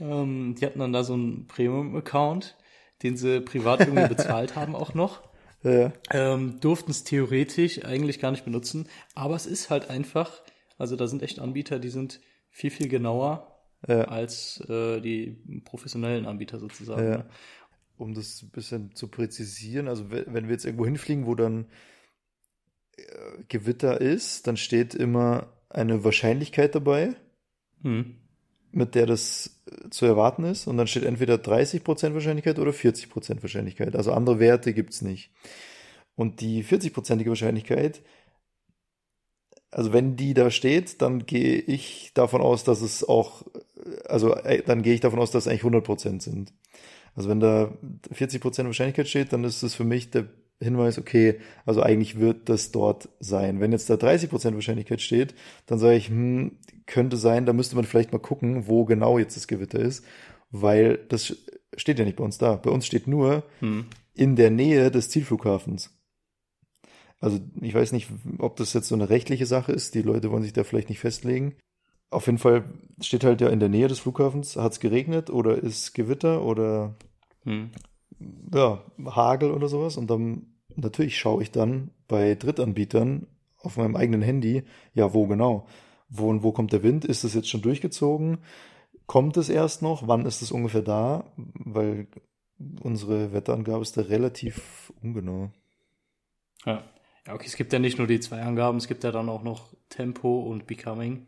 Ähm, die hatten dann da so einen Premium-Account, den sie privat irgendwie bezahlt haben auch noch. ja, Ähm, durften es theoretisch eigentlich gar nicht benutzen, aber es ist halt einfach, also da sind echt Anbieter, die sind viel, viel genauer ja. als äh, die professionellen Anbieter sozusagen. Ja. Um das ein bisschen zu präzisieren, also we- wenn wir jetzt irgendwo hinfliegen, wo dann äh, Gewitter ist, dann steht immer eine Wahrscheinlichkeit dabei, Hm. Mit der das äh, zu erwarten ist. Und dann steht entweder 30% Wahrscheinlichkeit oder 40% Wahrscheinlichkeit. Also andere Werte gibt's nicht. Und die 40%ige Wahrscheinlichkeit, also wenn die da steht, dann gehe ich davon aus, dass es auch, äh, also äh, dann gehe ich davon aus, dass es eigentlich 100% sind. Also wenn da 40% Wahrscheinlichkeit steht, dann ist es für mich der Hinweis, okay, also eigentlich wird das dort sein. Wenn jetzt da 30% Wahrscheinlichkeit steht, dann sage ich, hm, könnte sein, da müsste man vielleicht mal gucken, wo genau jetzt das Gewitter ist, weil das steht ja nicht bei uns da. Bei uns steht nur Hm. in der Nähe des Zielflughafens. Also ich weiß nicht, ob das jetzt so eine rechtliche Sache ist. Die Leute wollen sich da vielleicht nicht festlegen. Auf jeden Fall steht halt ja in der Nähe des Flughafens, hat es geregnet oder ist Gewitter oder Hm. Ja, Hagel oder sowas. Und dann natürlich schaue ich dann bei Drittanbietern auf meinem eigenen Handy, ja, wo genau? Wo und wo kommt der Wind? Ist das jetzt schon durchgezogen? Kommt es erst noch? Wann ist es ungefähr da? Weil unsere Wetterangabe ist da relativ ungenau. Ja. ja, okay, es gibt ja nicht nur die zwei Angaben, es gibt ja dann auch noch Tempo und Becoming.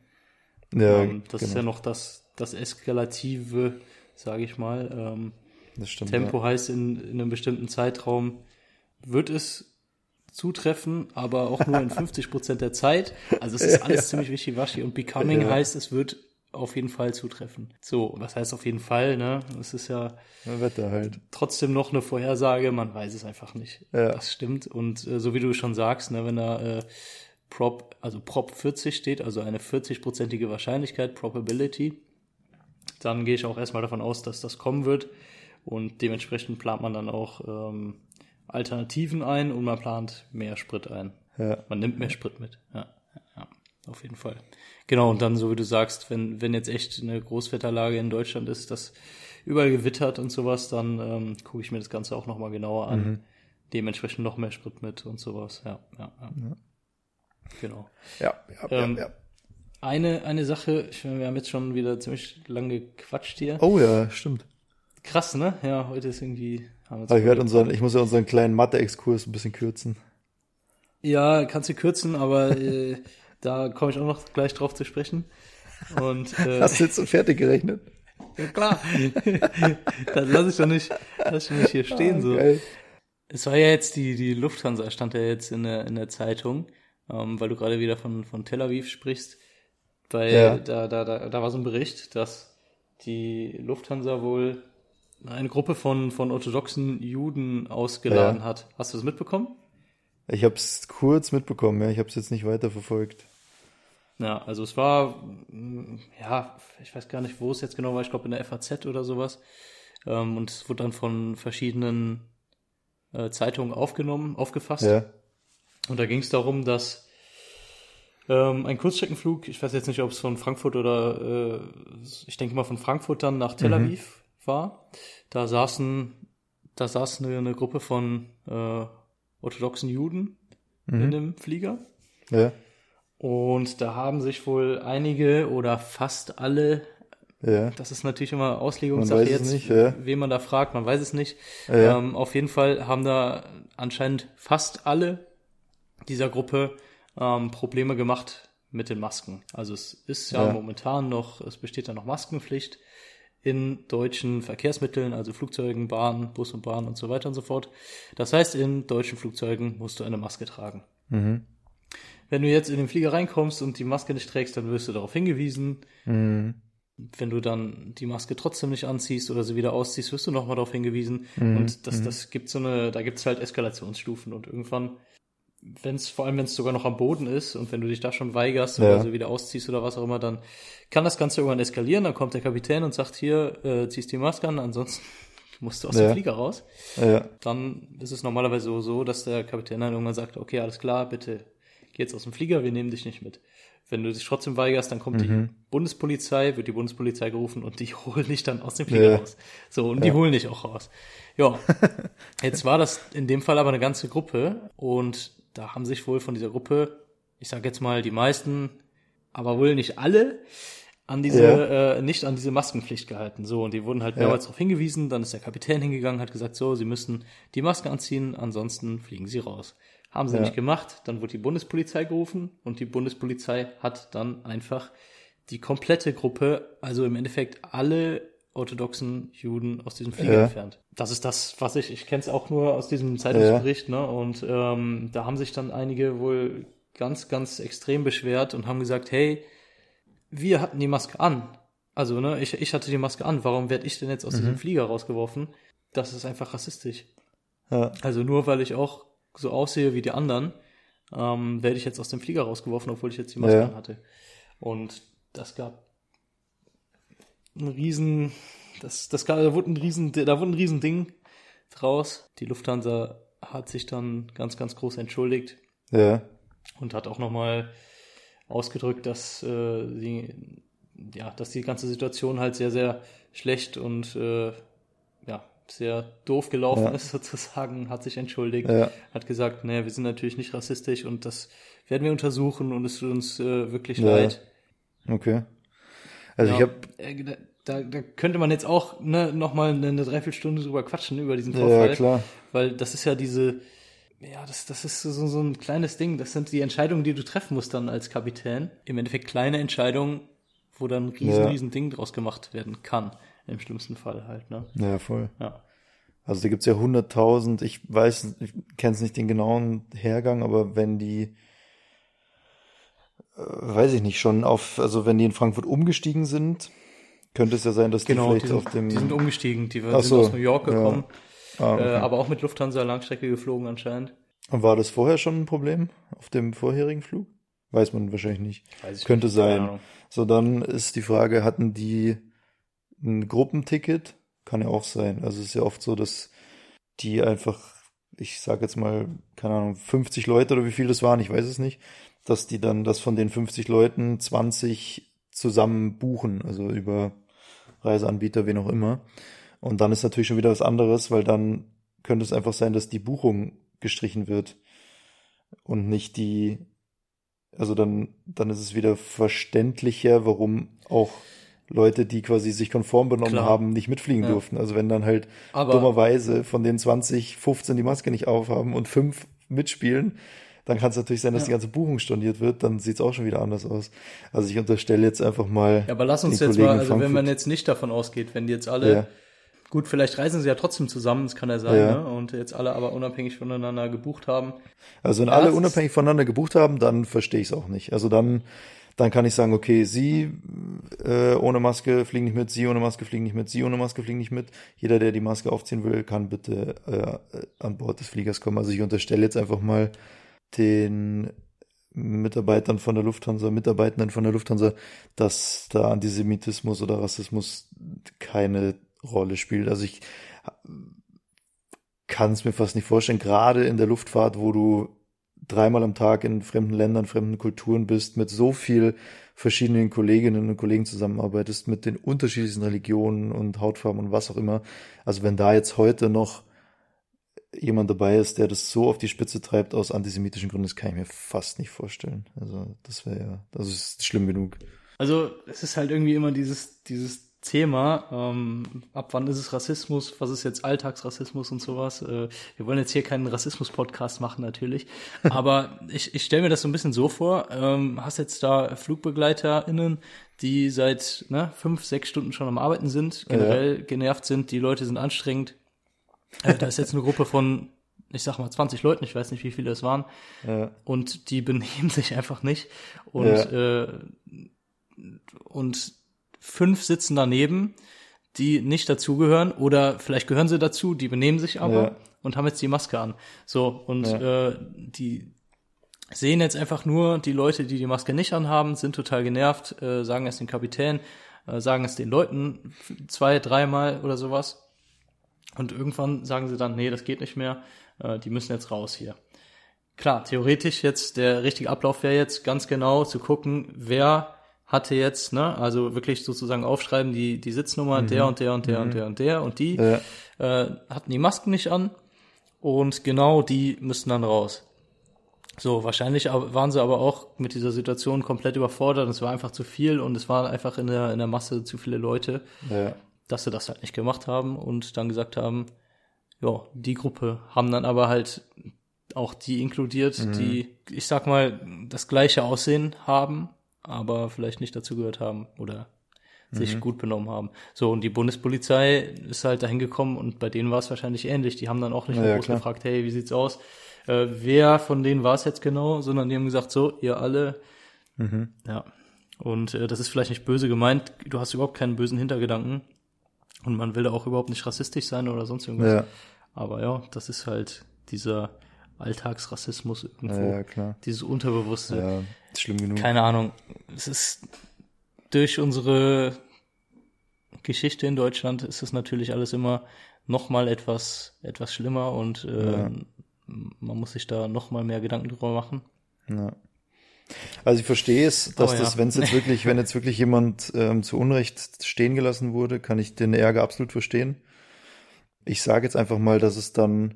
Ja, ähm, das ist genau. ja noch das, das Eskalative, sage ich mal. Ähm, das stimmt. Tempo heißt, in, in einem bestimmten Zeitraum wird es zutreffen, aber auch nur in 50 Prozent der Zeit. Also es ist alles ziemlich wischiwaschi. Und Becoming Ja. heißt, es wird auf jeden Fall zutreffen. So, was heißt auf jeden Fall, ne? Es ist ja Wetter halt. trotzdem noch eine Vorhersage, man weiß es einfach nicht. Ja. Das stimmt. Und äh, so wie du schon sagst, ne, wenn da äh, Prop, also Prop 40 steht, also eine 40-prozentige Wahrscheinlichkeit, Probability, dann gehe ich auch erstmal davon aus, dass das kommen wird. Und dementsprechend plant man dann auch ähm, Alternativen ein und man plant mehr Sprit ein. Ja. Man nimmt mehr Sprit mit. Ja, ja, ja, auf jeden Fall. Genau, und dann, so wie du sagst, wenn, wenn jetzt echt eine Großwetterlage in Deutschland ist, das überall gewittert und sowas, dann ähm, gucke ich mir das Ganze auch nochmal genauer an. Dementsprechend noch mehr Sprit mit und sowas. Ja, ja, ja. Genau. Ja, ja, Ähm, ja, ja. Eine, eine Sache, ich meine, wir haben jetzt schon wieder ziemlich lange gequatscht hier. Oh ja, stimmt. Krass, ne? Ja, heute ist irgendwie. Haben wir Aber ich, werde unseren, ich muss ja unseren kleinen Mathe-Exkurs ein bisschen kürzen. Ja, kannst du kürzen, aber äh, da komme ich auch noch gleich drauf zu sprechen. Und äh, Hast du jetzt so fertig gerechnet? ja, klar, das lasse ich doch nicht, lass ich nicht hier stehen so. Ah, Geil. Es war ja jetzt die die Lufthansa stand ja jetzt in der in der Zeitung, ähm, weil du gerade wieder von von Tel Aviv sprichst, weil Ja. da da da da war so ein Bericht, dass die Lufthansa wohl eine Gruppe von von orthodoxen Juden ausgeladen Ja. hat. Hast du das mitbekommen? Ich habe es kurz mitbekommen, ja. Ich habe es jetzt nicht weiter verfolgt. Ja, also es war, mm, ja, ich weiß gar nicht, wo es jetzt genau war, ich glaube in der FAZ oder sowas. Ähm, und es wurde dann von verschiedenen äh, Zeitungen aufgenommen, aufgefasst. Ja. Und da ging es darum, dass ähm, ein Kurzstreckenflug, ich weiß jetzt nicht, ob es von Frankfurt oder äh, ich denke mal von Frankfurt dann nach Tel Aviv war. Da saßen, da saß eine, eine Gruppe von äh, orthodoxen Juden in dem Flieger. Ja. Und da haben sich wohl einige oder fast alle, Ja. das ist natürlich immer Auslegungssache jetzt, nicht, ja. wen man da fragt, man weiß es nicht. Ja. Ähm, auf jeden Fall haben da anscheinend fast alle dieser Gruppe ähm, Probleme gemacht mit den Masken. Also es ist ja, Ja. momentan noch, es besteht da noch Maskenpflicht in deutschen Verkehrsmitteln, also Flugzeugen, Bahn, Bus und Bahn und so weiter und so fort. Das heißt, in deutschen Flugzeugen musst du eine Maske tragen. Mhm. Wenn du jetzt in den Flieger reinkommst und die Maske nicht trägst, dann wirst du darauf hingewiesen. Mhm. Wenn du dann die Maske trotzdem nicht anziehst oder sie wieder ausziehst, wirst du nochmal darauf hingewiesen. Und das, das gibt so eine, da gibt's halt Eskalationsstufen und irgendwann, wenn es, vor allem wenn es sogar noch am Boden ist und wenn du dich da schon weigerst Ja. oder sie wieder ausziehst oder was auch immer, dann kann das Ganze irgendwann eskalieren. Dann kommt der Kapitän und sagt hier, äh, ziehst die Maske an, ansonsten musst du aus Ja. dem Flieger raus Ja. dann ist es normalerweise so, so, dass der Kapitän dann irgendwann sagt, okay, alles klar, bitte geh jetzt aus dem Flieger, wir nehmen dich nicht mit. Wenn du dich trotzdem weigerst, dann kommt die Bundespolizei, wird die Bundespolizei gerufen und die holen dich dann aus dem Flieger Ja. raus. So, und die holen dich auch raus. Ja, jetzt war das in dem Fall aber eine ganze Gruppe und da haben sich wohl von dieser Gruppe, ich sage jetzt mal die meisten, aber wohl nicht alle, an diese, äh, nicht an diese Maskenpflicht gehalten. So, und die wurden halt mehrmals darauf hingewiesen, dann ist der Kapitän hingegangen, hat gesagt, so, sie müssen die Maske anziehen, ansonsten fliegen sie raus. Haben sie Ja. nicht gemacht, dann wurde die Bundespolizei gerufen und die Bundespolizei hat dann einfach die komplette Gruppe, also im Endeffekt alle orthodoxen Juden aus diesem Flieger Ja. entfernt. Das ist das, was ich, ich kenne es auch nur aus diesem Zeitungsbericht, ne? Und ähm, da haben sich dann einige wohl ganz, ganz extrem beschwert und haben gesagt, hey, wir hatten die Maske an. Also, ne, ich, ich hatte die Maske an, warum werde ich denn jetzt aus diesem Flieger rausgeworfen? Das ist einfach rassistisch. Ja. Also nur weil ich auch so aussehe wie die anderen, ähm, werde ich jetzt aus dem Flieger rausgeworfen, obwohl ich jetzt die Maske Ja. anhatte. Und das gab ein riesen, das, das da wurde ein riesen, da wurde ein riesen Ding draus. Die Lufthansa hat sich dann ganz, ganz groß entschuldigt Ja. und hat auch nochmal ausgedrückt, dass äh, sie, ja, dass die ganze Situation halt sehr, sehr schlecht und äh, ja, sehr doof gelaufen Ja. ist sozusagen, hat sich entschuldigt, Ja. hat gesagt, naja, wir sind natürlich nicht rassistisch und das werden wir untersuchen und es tut uns äh, wirklich Ja. leid. Okay. Also ich Ja, habe äh, da- da, könnte man jetzt auch ne, nochmal eine, eine Dreiviertelstunde drüber quatschen über diesen ja Vorfall. klar. Weil das ist ja diese, ja, das, das ist so, so ein kleines Ding. Das sind die Entscheidungen, die du treffen musst dann als Kapitän. Im Endeffekt kleine Entscheidungen, wo dann ein riesen, Ja. riesen Ding draus gemacht werden kann. Im schlimmsten Fall halt, ne? Ja, voll. Ja. Also da gibt's ja hunderttausend, ich weiß, ich kenne nicht den genauen Hergang, aber wenn die weiß ich nicht, schon auf, also wenn die in Frankfurt umgestiegen sind, könnte es ja sein, dass Genau, die die vielleicht sind, auf dem. die sind umgestiegen, die sind so, aus New York ja. gekommen, ah, okay. äh, aber auch mit Lufthansa Langstrecke geflogen anscheinend. Und war das vorher schon ein Problem auf dem vorherigen Flug? Weiß man wahrscheinlich nicht. Weiß ich Könnte nicht, sein. So, dann ist die Frage, hatten die ein Gruppenticket? Kann ja auch sein. Also es ist ja oft so, dass die einfach, ich sag jetzt mal, keine Ahnung, 50 Leute oder wie viel das waren, ich weiß es nicht, dass die dann, dass von den 50 Leuten 20 zusammen buchen, also über Reiseanbieter, wen auch immer. Und dann ist natürlich schon wieder was anderes, weil dann könnte es einfach sein, dass die Buchung gestrichen wird und nicht die, also dann, dann ist es wieder verständlicher, warum auch Leute, die quasi sich konform benommen Klar. haben, nicht mitfliegen Ja. durften. Also wenn dann halt Aber- dummerweise von den 20, 15 die Maske nicht aufhaben und fünf mitspielen, dann kann es natürlich sein, dass Ja. die ganze Buchung storniert wird, dann sieht es auch schon wieder anders aus. Also ich unterstelle jetzt einfach mal. Ja, aber lass uns jetzt Kollegen mal, also wenn man jetzt nicht davon ausgeht, wenn die jetzt alle, Ja. gut, vielleicht reisen sie ja trotzdem zusammen, das kann ja sein, Ja. ne? und jetzt alle aber unabhängig voneinander gebucht haben. Also wenn alle unabhängig voneinander gebucht haben, dann verstehe ich es auch nicht. Also dann, dann kann ich sagen, okay, Sie äh, ohne Maske fliegen nicht mit, Sie ohne Maske fliegen nicht mit, Sie ohne Maske fliegen nicht mit. Jeder, der die Maske aufziehen will, kann bitte äh, an Bord des Fliegers kommen. Also ich unterstelle jetzt einfach mal den Mitarbeitern von der Lufthansa, Mitarbeitenden von der Lufthansa, dass da Antisemitismus oder Rassismus keine Rolle spielt. Also ich kann es mir fast nicht vorstellen, gerade in der Luftfahrt, wo du dreimal am Tag in fremden Ländern, fremden Kulturen bist, mit so viel verschiedenen Kolleginnen und Kollegen zusammenarbeitest, mit den unterschiedlichsten Religionen und Hautfarben und was auch immer. Also wenn da jetzt heute noch jemand dabei ist, der das so auf die Spitze treibt aus antisemitischen Gründen, das kann ich mir fast nicht vorstellen. Also das wäre ja, das ist schlimm genug. Also es ist halt irgendwie immer dieses, dieses Thema, ähm, ab wann ist es Rassismus, was ist jetzt Alltagsrassismus und sowas. Äh, wir wollen jetzt hier keinen Rassismus-Podcast machen natürlich, aber ich, ich stelle mir das so ein bisschen so vor, ähm, hast jetzt da FlugbegleiterInnen, die seit ne, fünf, sechs Stunden schon am Arbeiten sind, generell genervt sind, die Leute sind anstrengend. Äh, da ist jetzt eine Gruppe von, ich sag mal, 20 Leuten, ich weiß nicht, wie viele es waren, Ja, und die benehmen sich einfach nicht und Ja. äh, und fünf sitzen daneben, die nicht dazugehören oder vielleicht gehören sie dazu, die benehmen sich aber Ja. und haben jetzt die Maske an. So und äh, die sehen jetzt einfach nur die Leute, die die Maske nicht anhaben, sind total genervt, äh, sagen es den Kapitän, äh, sagen es den Leuten zwei, dreimal oder sowas. Und irgendwann sagen sie dann, nee, das geht nicht mehr, äh, die müssen jetzt raus hier. Klar, theoretisch jetzt der richtige Ablauf wäre jetzt ganz genau zu gucken, wer hatte jetzt, ne, also wirklich sozusagen aufschreiben, die, die Sitznummer, der und der und der und der und der und die Ja. äh, hatten die Masken nicht an und genau die müssten dann raus. So, wahrscheinlich waren sie aber auch mit dieser Situation komplett überfordert. Es war einfach zu viel und es waren einfach in der, in der Masse zu viele Leute, ja, dass sie das halt nicht gemacht haben und dann gesagt haben, ja, die Gruppe haben dann aber halt auch die inkludiert, die, ich sag mal, das gleiche Aussehen haben, aber vielleicht nicht dazu gehört haben oder sich gut benommen haben. So, und die Bundespolizei ist halt dahin gekommen und bei denen war es wahrscheinlich ähnlich. Die haben dann auch nicht ja, groß klar. gefragt, hey, wie sieht's aus? Äh, wer von denen war es jetzt genau, sondern die haben gesagt, so, ihr alle. Mhm. Ja. Und äh, das ist vielleicht nicht böse gemeint, du hast überhaupt keinen bösen Hintergedanken und man will da auch überhaupt nicht rassistisch sein oder sonst irgendwas. ja, Aber ja, das ist halt dieser Alltagsrassismus irgendwo. ja, ja, klar. Dieses Unterbewusste. Ja, schlimm genug. Keine Ahnung. Es ist durch unsere Geschichte in Deutschland ist es natürlich alles immer noch mal etwas etwas schlimmer und äh, Ja. man muss sich da noch mal mehr Gedanken drüber machen. Ja. Also ich verstehe es, dass Aber ja. das, wenn es jetzt wirklich, wenn jetzt wirklich jemand ähm, zu Unrecht stehen gelassen wurde, kann ich den Ärger absolut verstehen. Ich sage jetzt einfach mal, dass es dann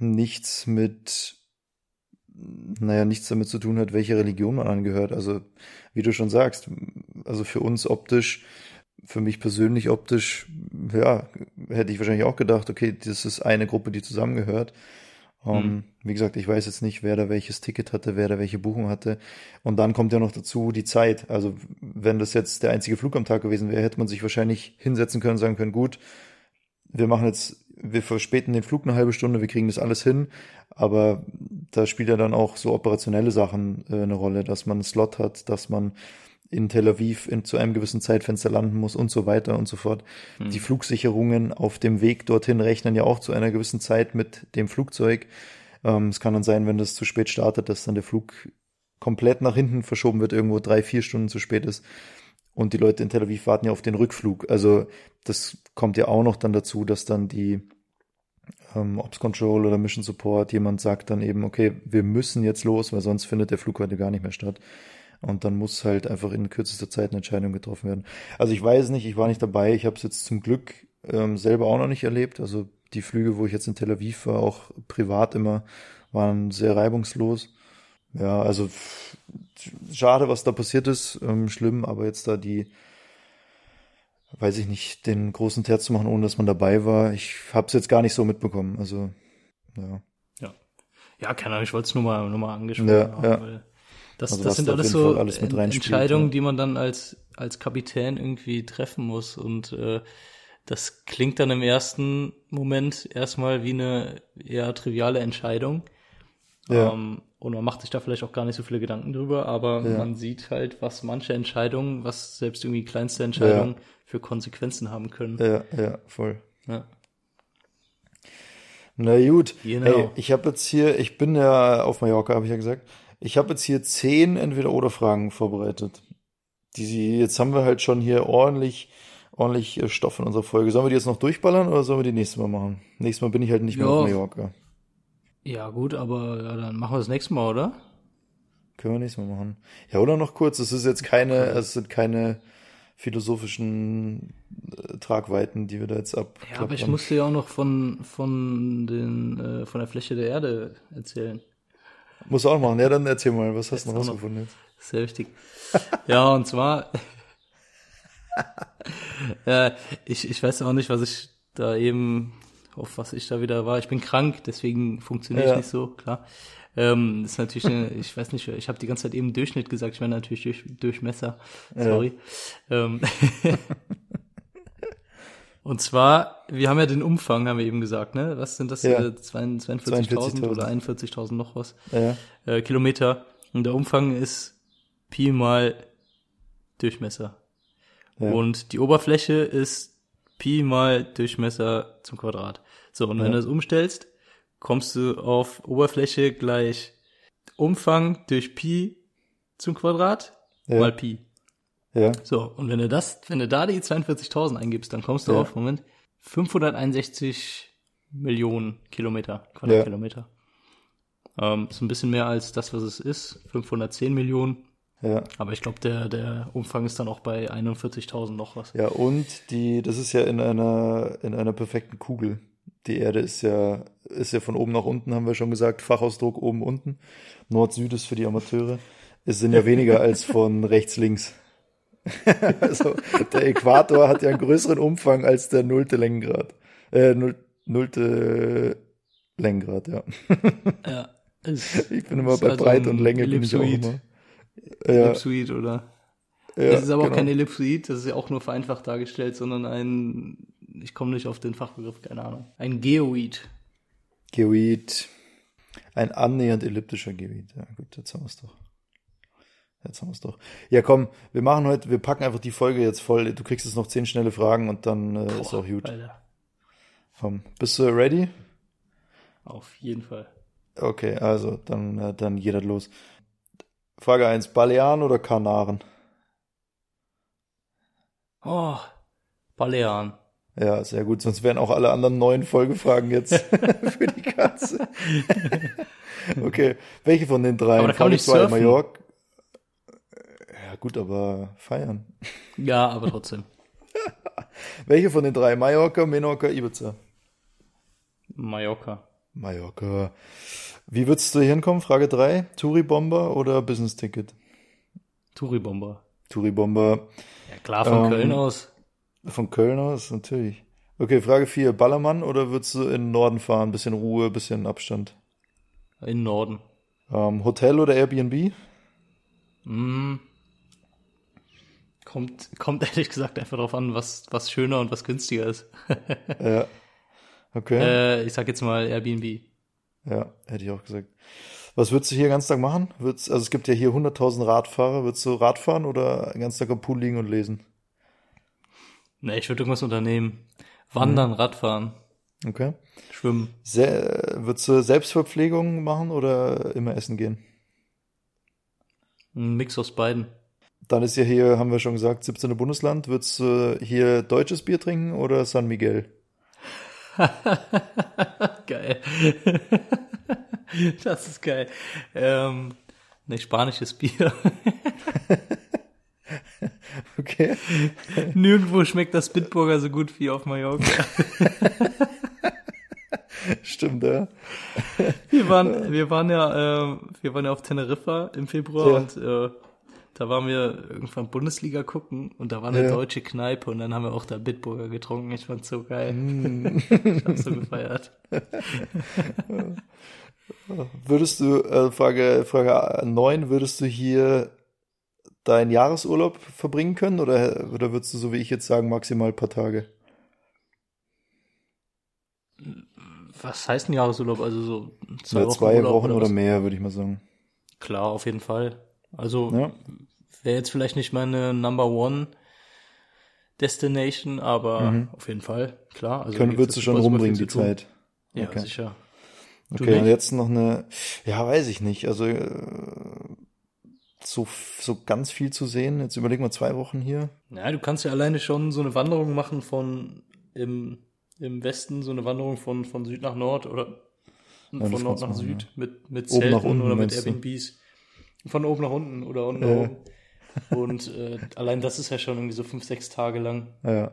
nichts mit, naja, nichts damit zu tun hat, welche Religion man angehört. Also wie du schon sagst, also für uns optisch, für mich persönlich optisch, ja, hätte ich wahrscheinlich auch gedacht, okay, das ist eine Gruppe, die zusammengehört. Ähm, Wie gesagt, ich weiß jetzt nicht, wer da welches Ticket hatte, wer da welche Buchung hatte. Und dann kommt ja noch dazu die Zeit. Also wenn das jetzt der einzige Flug am Tag gewesen wäre, hätte man sich wahrscheinlich hinsetzen können und sagen können, gut, wir machen jetzt, wir verspäten den Flug eine halbe Stunde, wir kriegen das alles hin, aber da spielt ja dann auch so operationelle Sachen äh, eine Rolle, dass man einen Slot hat, dass man in Tel Aviv in, zu einem gewissen Zeitfenster landen muss und so weiter und so fort. Hm. Die Flugsicherungen auf dem Weg dorthin rechnen ja auch zu einer gewissen Zeit mit dem Flugzeug. Ähm, es kann dann sein, wenn das zu spät startet, dass dann der Flug komplett nach hinten verschoben wird, irgendwo drei, vier Stunden zu spät ist. Und die Leute in Tel Aviv warten ja auf den Rückflug. Also das kommt ja auch noch dann dazu, dass dann die ähm, Ops Control oder Mission Support jemand sagt dann eben, okay, wir müssen jetzt los, weil sonst findet der Flug heute gar nicht mehr statt. Und dann muss halt einfach in kürzester Zeit eine Entscheidung getroffen werden. Also ich weiß nicht, ich war nicht dabei. Ich habe es jetzt zum Glück ähm, selber auch noch nicht erlebt. Also die Flüge, wo ich jetzt in Tel Aviv war, auch privat immer, waren sehr reibungslos. Ja, also schade, was da passiert ist, ähm, schlimm, aber jetzt da die, weiß ich nicht, den großen Terz zu machen, ohne dass man dabei war, ich habe es jetzt gar nicht so mitbekommen. Also ja, Ja, keine Ahnung, ich wollte es nur mal, nur mal angesprochen Ja, haben, ja. weil das, Also das sind alles so alles Entscheidungen, ja. die man dann als, als Kapitän irgendwie treffen muss und äh, das klingt dann im ersten Moment erstmal wie eine eher triviale Entscheidung. Ja. Ähm, und man macht sich da vielleicht auch gar nicht so viele Gedanken drüber, aber Ja. man sieht halt, was manche Entscheidungen, was selbst irgendwie kleinste Entscheidungen für Konsequenzen haben können. ja, ja, voll. Ja. Na gut. Genau. Hey, ich habe jetzt hier, ich bin ja auf Mallorca, habe ich ja gesagt. Ich habe jetzt hier zehn Entweder-Oder-Fragen vorbereitet. Die sie, jetzt haben wir halt schon hier ordentlich, ordentlich äh, Stoff in unserer Folge. Sollen wir die jetzt noch durchballern oder sollen wir die nächste Mal machen? Nächstes Mal bin ich halt nicht mehr Ja. auf Mallorca. ja, gut, aber ja, dann machen wir das nächste Mal, oder? Können wir nächstes Mal machen. Ja, oder noch kurz. Es ist jetzt keine, es sind keine philosophischen äh, Tragweiten, die wir da jetzt ab. Ja, aber ich musste ja auch noch von, von, den, äh, von der Fläche der Erde erzählen. Muss auch machen. Ja, dann erzähl mal, was hast du rausgefunden jetzt? Sehr wichtig. ja, und zwar, äh, ich, ich weiß auch nicht, was ich da eben, auf was ich da wieder war. Ich bin krank, deswegen funktioniert Ja. ich nicht so, klar. Ähm, das ist natürlich, eine, ich weiß nicht, ich habe die ganze Zeit eben Durchschnitt gesagt, ich meine natürlich durch, Durchmesser, sorry. Ähm, und zwar, wir haben ja den Umfang, haben wir eben gesagt, ne? Was sind das? Ja. Äh, 42.000 42.000. oder 41.000 noch was? Ja, äh, Kilometer. Und der Umfang ist Pi mal Durchmesser. Ja. Und die Oberfläche ist Pi mal Durchmesser zum Quadrat. So, und wenn Ja. du das umstellst, kommst du auf Oberfläche gleich Umfang durch Pi zum Quadrat mal Pi. Ja, So, und wenn du das, wenn du da die 42.000 eingibst, dann kommst du Ja. auf, Moment, 561 Millionen Kilometer, Quadratkilometer. Ähm, ist ein bisschen mehr als das, was es ist, 510 Millionen. ja. Aber ich glaube, der, der Umfang ist dann auch bei 41.000 noch was. Ja, und die, das ist ja in einer, in einer perfekten Kugel. Die Erde ist ja, ist ja von oben nach unten, haben wir schon gesagt, Fachausdruck oben, unten. Nord-Süd ist für die Amateure. Es sind ja weniger als von rechts, links. also, der Äquator hat ja einen größeren Umfang als der nullte Längengrad. Äh, null, nullte Längengrad, ja. Ja. Ist, Ich bin immer bei also Breite ein und Länge bin ich auch Ellipsoid. immer. Ja, Ellipsoid, oder? ja, es ist aber auch genau. kein Ellipsoid, das ist ja auch nur vereinfacht dargestellt, sondern ein, ich komme nicht auf den Fachbegriff, keine Ahnung. Ein Geoid. Geoid. Ein annähernd elliptischer Geoid. Ja, gut, jetzt haben wir es doch. Jetzt haben wir es doch. Ja, komm, wir machen heute, wir packen einfach die Folge jetzt voll. Du kriegst jetzt noch zehn schnelle Fragen und dann äh, ist auch gut. Alter. Komm, bist du ready? Auf jeden Fall. Okay, also, dann, äh, dann geht das los. Frage eins: Balearen oder Kanaren? Oh, Balearen. Ja, sehr gut, sonst wären auch alle anderen neuen Folgefragen jetzt für die Katze. okay, welche von den drei? Aber da kann man nicht surfen. Mallorca. Ja, gut, aber feiern. Ja, aber trotzdem. Welche von den drei? Mallorca, Menorca, Ibiza? Mallorca. Mallorca. Wie würdest du hier hinkommen? Frage drei: Touri-Bomber oder Business-Ticket? Touribomber. Touri-Bomber Ja, klar, von Ähm, Köln aus. von Köln aus, natürlich. Okay, Frage vier: Ballermann oder würdest du in den Norden fahren? Bisschen Ruhe, bisschen Abstand. In Norden. Ähm, Hotel oder Airbnb? Mm. Kommt, kommt ehrlich gesagt einfach drauf an, was, was schöner und was günstiger ist. Ja. Okay. äh, ich sag jetzt mal Airbnb. Ja, hätte ich auch gesagt. Was würdest du hier den ganzen Tag machen? Würdest, also es gibt ja hier 100.000 Radfahrer. Würdest du Radfahren oder den ganzen Tag am Pool liegen und lesen? Ne, ich würde irgendwas unternehmen. Wandern, Radfahren, Okay. schwimmen. Se würdest du Selbstverpflegung machen oder immer essen gehen? Ein Mix aus beiden. Dann ist ja hier, haben wir schon gesagt, 17. Bundesland. Würdest du hier deutsches Bier trinken oder San Miguel? geil. das ist geil. Ähm, ne, spanisches Bier. Okay. Nirgendwo schmeckt das Bitburger so gut wie auf Mallorca. Stimmt, ja. Wir waren, wir waren ja, äh, wir waren ja auf Teneriffa im Februar Ja. und äh, da waren wir irgendwann Bundesliga gucken und da war eine Ja. deutsche Kneipe und dann haben wir auch da Bitburger getrunken. Ich fand's so geil. Mm. Ich hab's so gefeiert. Würdest du, äh, Frage, Frage 9, würdest du hier deinen Jahresurlaub verbringen können oder, oder würdest du, so wie ich jetzt sagen, maximal ein paar Tage? Was heißt ein Jahresurlaub? Also so zwei Oder Wochen zwei Wochen oder, was? mehr, würde ich mal sagen. Klar, auf jeden Fall. Also Ja, wäre jetzt vielleicht nicht meine Number One Destination, aber auf jeden Fall, klar. Also Mhm. können, würdest du schon rumbringen, die tun. Zeit. Ja, Okay. sicher. Du Okay, und nicht? jetzt noch eine, ja, weiß ich nicht, also äh, so, so ganz viel zu sehen. Jetzt überleg mal zwei Wochen hier. Ja, du kannst ja alleine schon so eine Wanderung machen von im, im Westen, so eine Wanderung von, von Süd nach Nord oder das von Nord nach machen, Süd mit, mit Oben Zelten nach unten, oder mit meinst du? Airbnbs. Von oben nach unten oder unten Ja. nach oben. Und äh, allein das ist ja schon irgendwie so fünf, sechs Tage lang. Ja,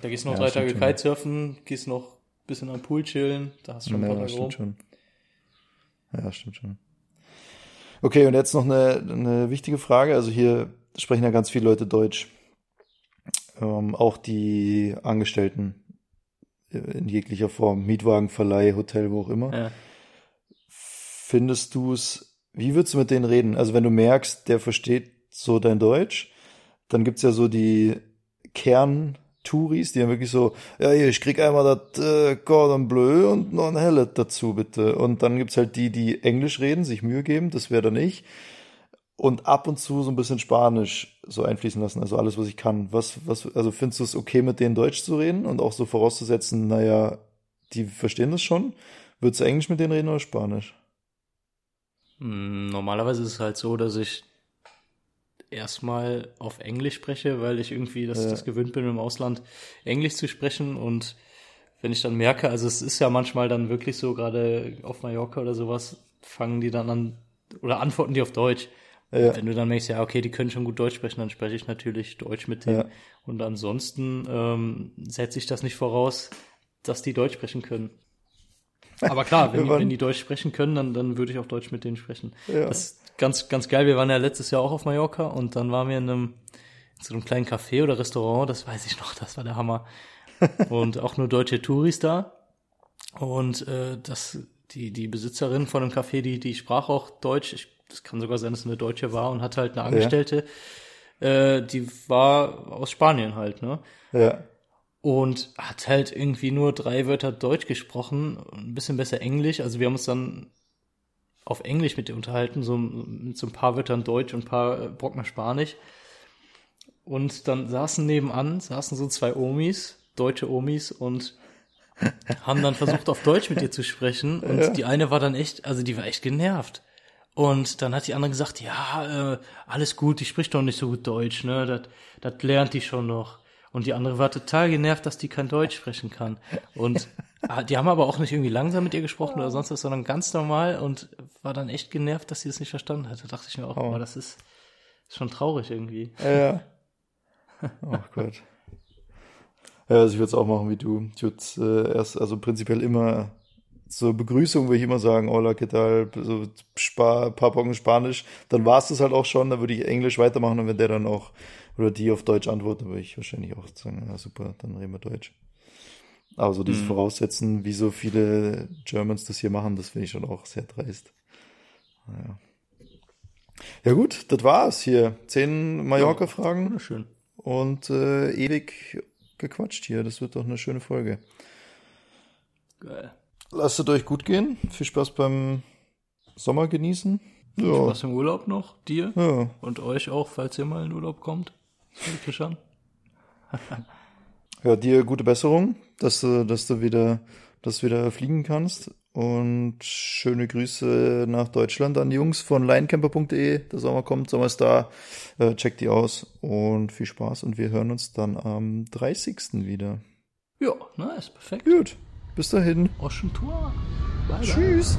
Da gehst du noch Ja, drei Tage. Kitesurfen, gehst noch ein bisschen am Pool chillen, da hast du schon ein ja, paar Tage rum. stimmt schon. Ja, stimmt schon. Okay, und jetzt noch eine, eine wichtige Frage. Also hier sprechen ja ganz viele Leute Deutsch. Ähm, auch die Angestellten in jeglicher Form, Mietwagenverleih, Hotel, wo auch immer. Ja. Findest du es, wie würdest du mit denen reden? Also wenn du merkst, der versteht so dein Deutsch, dann gibt's ja so die Kern-Touris, die dann wirklich so, ja, ich krieg einmal das äh, Cordon Bleu und noch ein Hellet dazu, bitte. Und dann gibt's halt die, die Englisch reden, sich Mühe geben, das wäre dann ich. Und ab und zu so ein bisschen Spanisch so einfließen lassen, also alles, was ich kann. Was, was, also findest du es okay, mit denen Deutsch zu reden und auch so vorauszusetzen, naja, die verstehen das schon? Würdest du Englisch mit denen reden oder Spanisch? Hm, Normalerweise ist es halt so, dass ich erstmal auf Englisch spreche, weil ich irgendwie das, Ja. das gewöhnt bin, im Ausland Englisch zu sprechen und wenn ich dann merke, also es ist ja manchmal dann wirklich so, gerade auf Mallorca oder sowas, fangen die dann an oder antworten die auf Deutsch. Ja. Wenn du dann merkst, ja, okay, die können schon gut Deutsch sprechen, dann spreche ich natürlich Deutsch mit denen. Ja. Und ansonsten ähm, setze ich das nicht voraus, dass die Deutsch sprechen können. Aber klar, wenn, die, wenn die Deutsch sprechen können, dann, dann würde ich auch Deutsch mit denen sprechen. Ja. Das ganz, ganz geil. Wir waren ja letztes Jahr auch auf Mallorca und dann waren wir in einem, in so einem kleinen Café oder Restaurant, das weiß ich noch, das war der Hammer. und auch nur deutsche Touris da. Und äh, das, die, die Besitzerin von dem Café, die, die sprach auch Deutsch. Ich, das kann sogar sein, dass es eine Deutsche war und hatte halt eine Angestellte. Äh, die war aus Spanien halt, ne? Ja. und hat halt irgendwie nur drei Wörter Deutsch gesprochen, ein bisschen besser Englisch. Also wir haben uns dann auf Englisch mit ihr unterhalten, so mit so ein paar Wörtern Deutsch und ein paar äh, Brocken Spanisch. Und dann saßen nebenan, saßen so zwei Omis, deutsche Omis und haben dann versucht auf Deutsch mit ihr zu sprechen und die eine war dann echt, also die war echt genervt. Und dann hat die andere gesagt, ja, äh, alles gut, die spricht doch nicht so gut Deutsch, ne, das das lernt die schon noch. Und die andere war total genervt, dass die kein Deutsch sprechen kann. Und ah, die haben aber auch nicht irgendwie langsam mit ihr gesprochen oder sonst was, sondern ganz normal und war dann echt genervt, dass sie es nicht verstanden hat. Da dachte ich mir auch, oh. das ist, schon traurig irgendwie. Ja. Oh Gott. Ja, also ich würde es auch machen wie du. Ich würde äh, erst, also prinzipiell immer zur Begrüßung würde ich immer sagen, hola, ¿qué tal? So Spa, paar Brocken Spanisch. Dann war es das halt auch schon, dann würde ich Englisch weitermachen und wenn der dann auch oder die auf Deutsch antwortet, würde ich wahrscheinlich auch sagen, ja super, dann reden wir Deutsch. Aber so dieses Voraussetzen, wie so viele Germans das hier machen, das finde ich schon auch sehr dreist. Naja. Ja gut, das war's hier. Zehn Mallorca-Fragen Wunderschön. und äh, ewig gequatscht hier. Das wird doch eine schöne Folge. Geil. lasst es euch gut gehen. Viel Spaß beim Sommer genießen. Ja. Was im Urlaub noch, dir ja. und euch auch, falls ihr mal in Urlaub kommt. Christian. Ja, dir gute Besserung, dass du, dass du wieder, dass du wieder fliegen kannst. Und schöne Grüße nach Deutschland an die Jungs von linecamper.de. Der Sommer kommt, Sommer ist da. Äh, checkt die aus und viel Spaß. Und wir hören uns dann am 30. wieder. Ja, nice, perfekt. Gut, bis dahin. Ocean Tour. Bye, bye. Tschüss.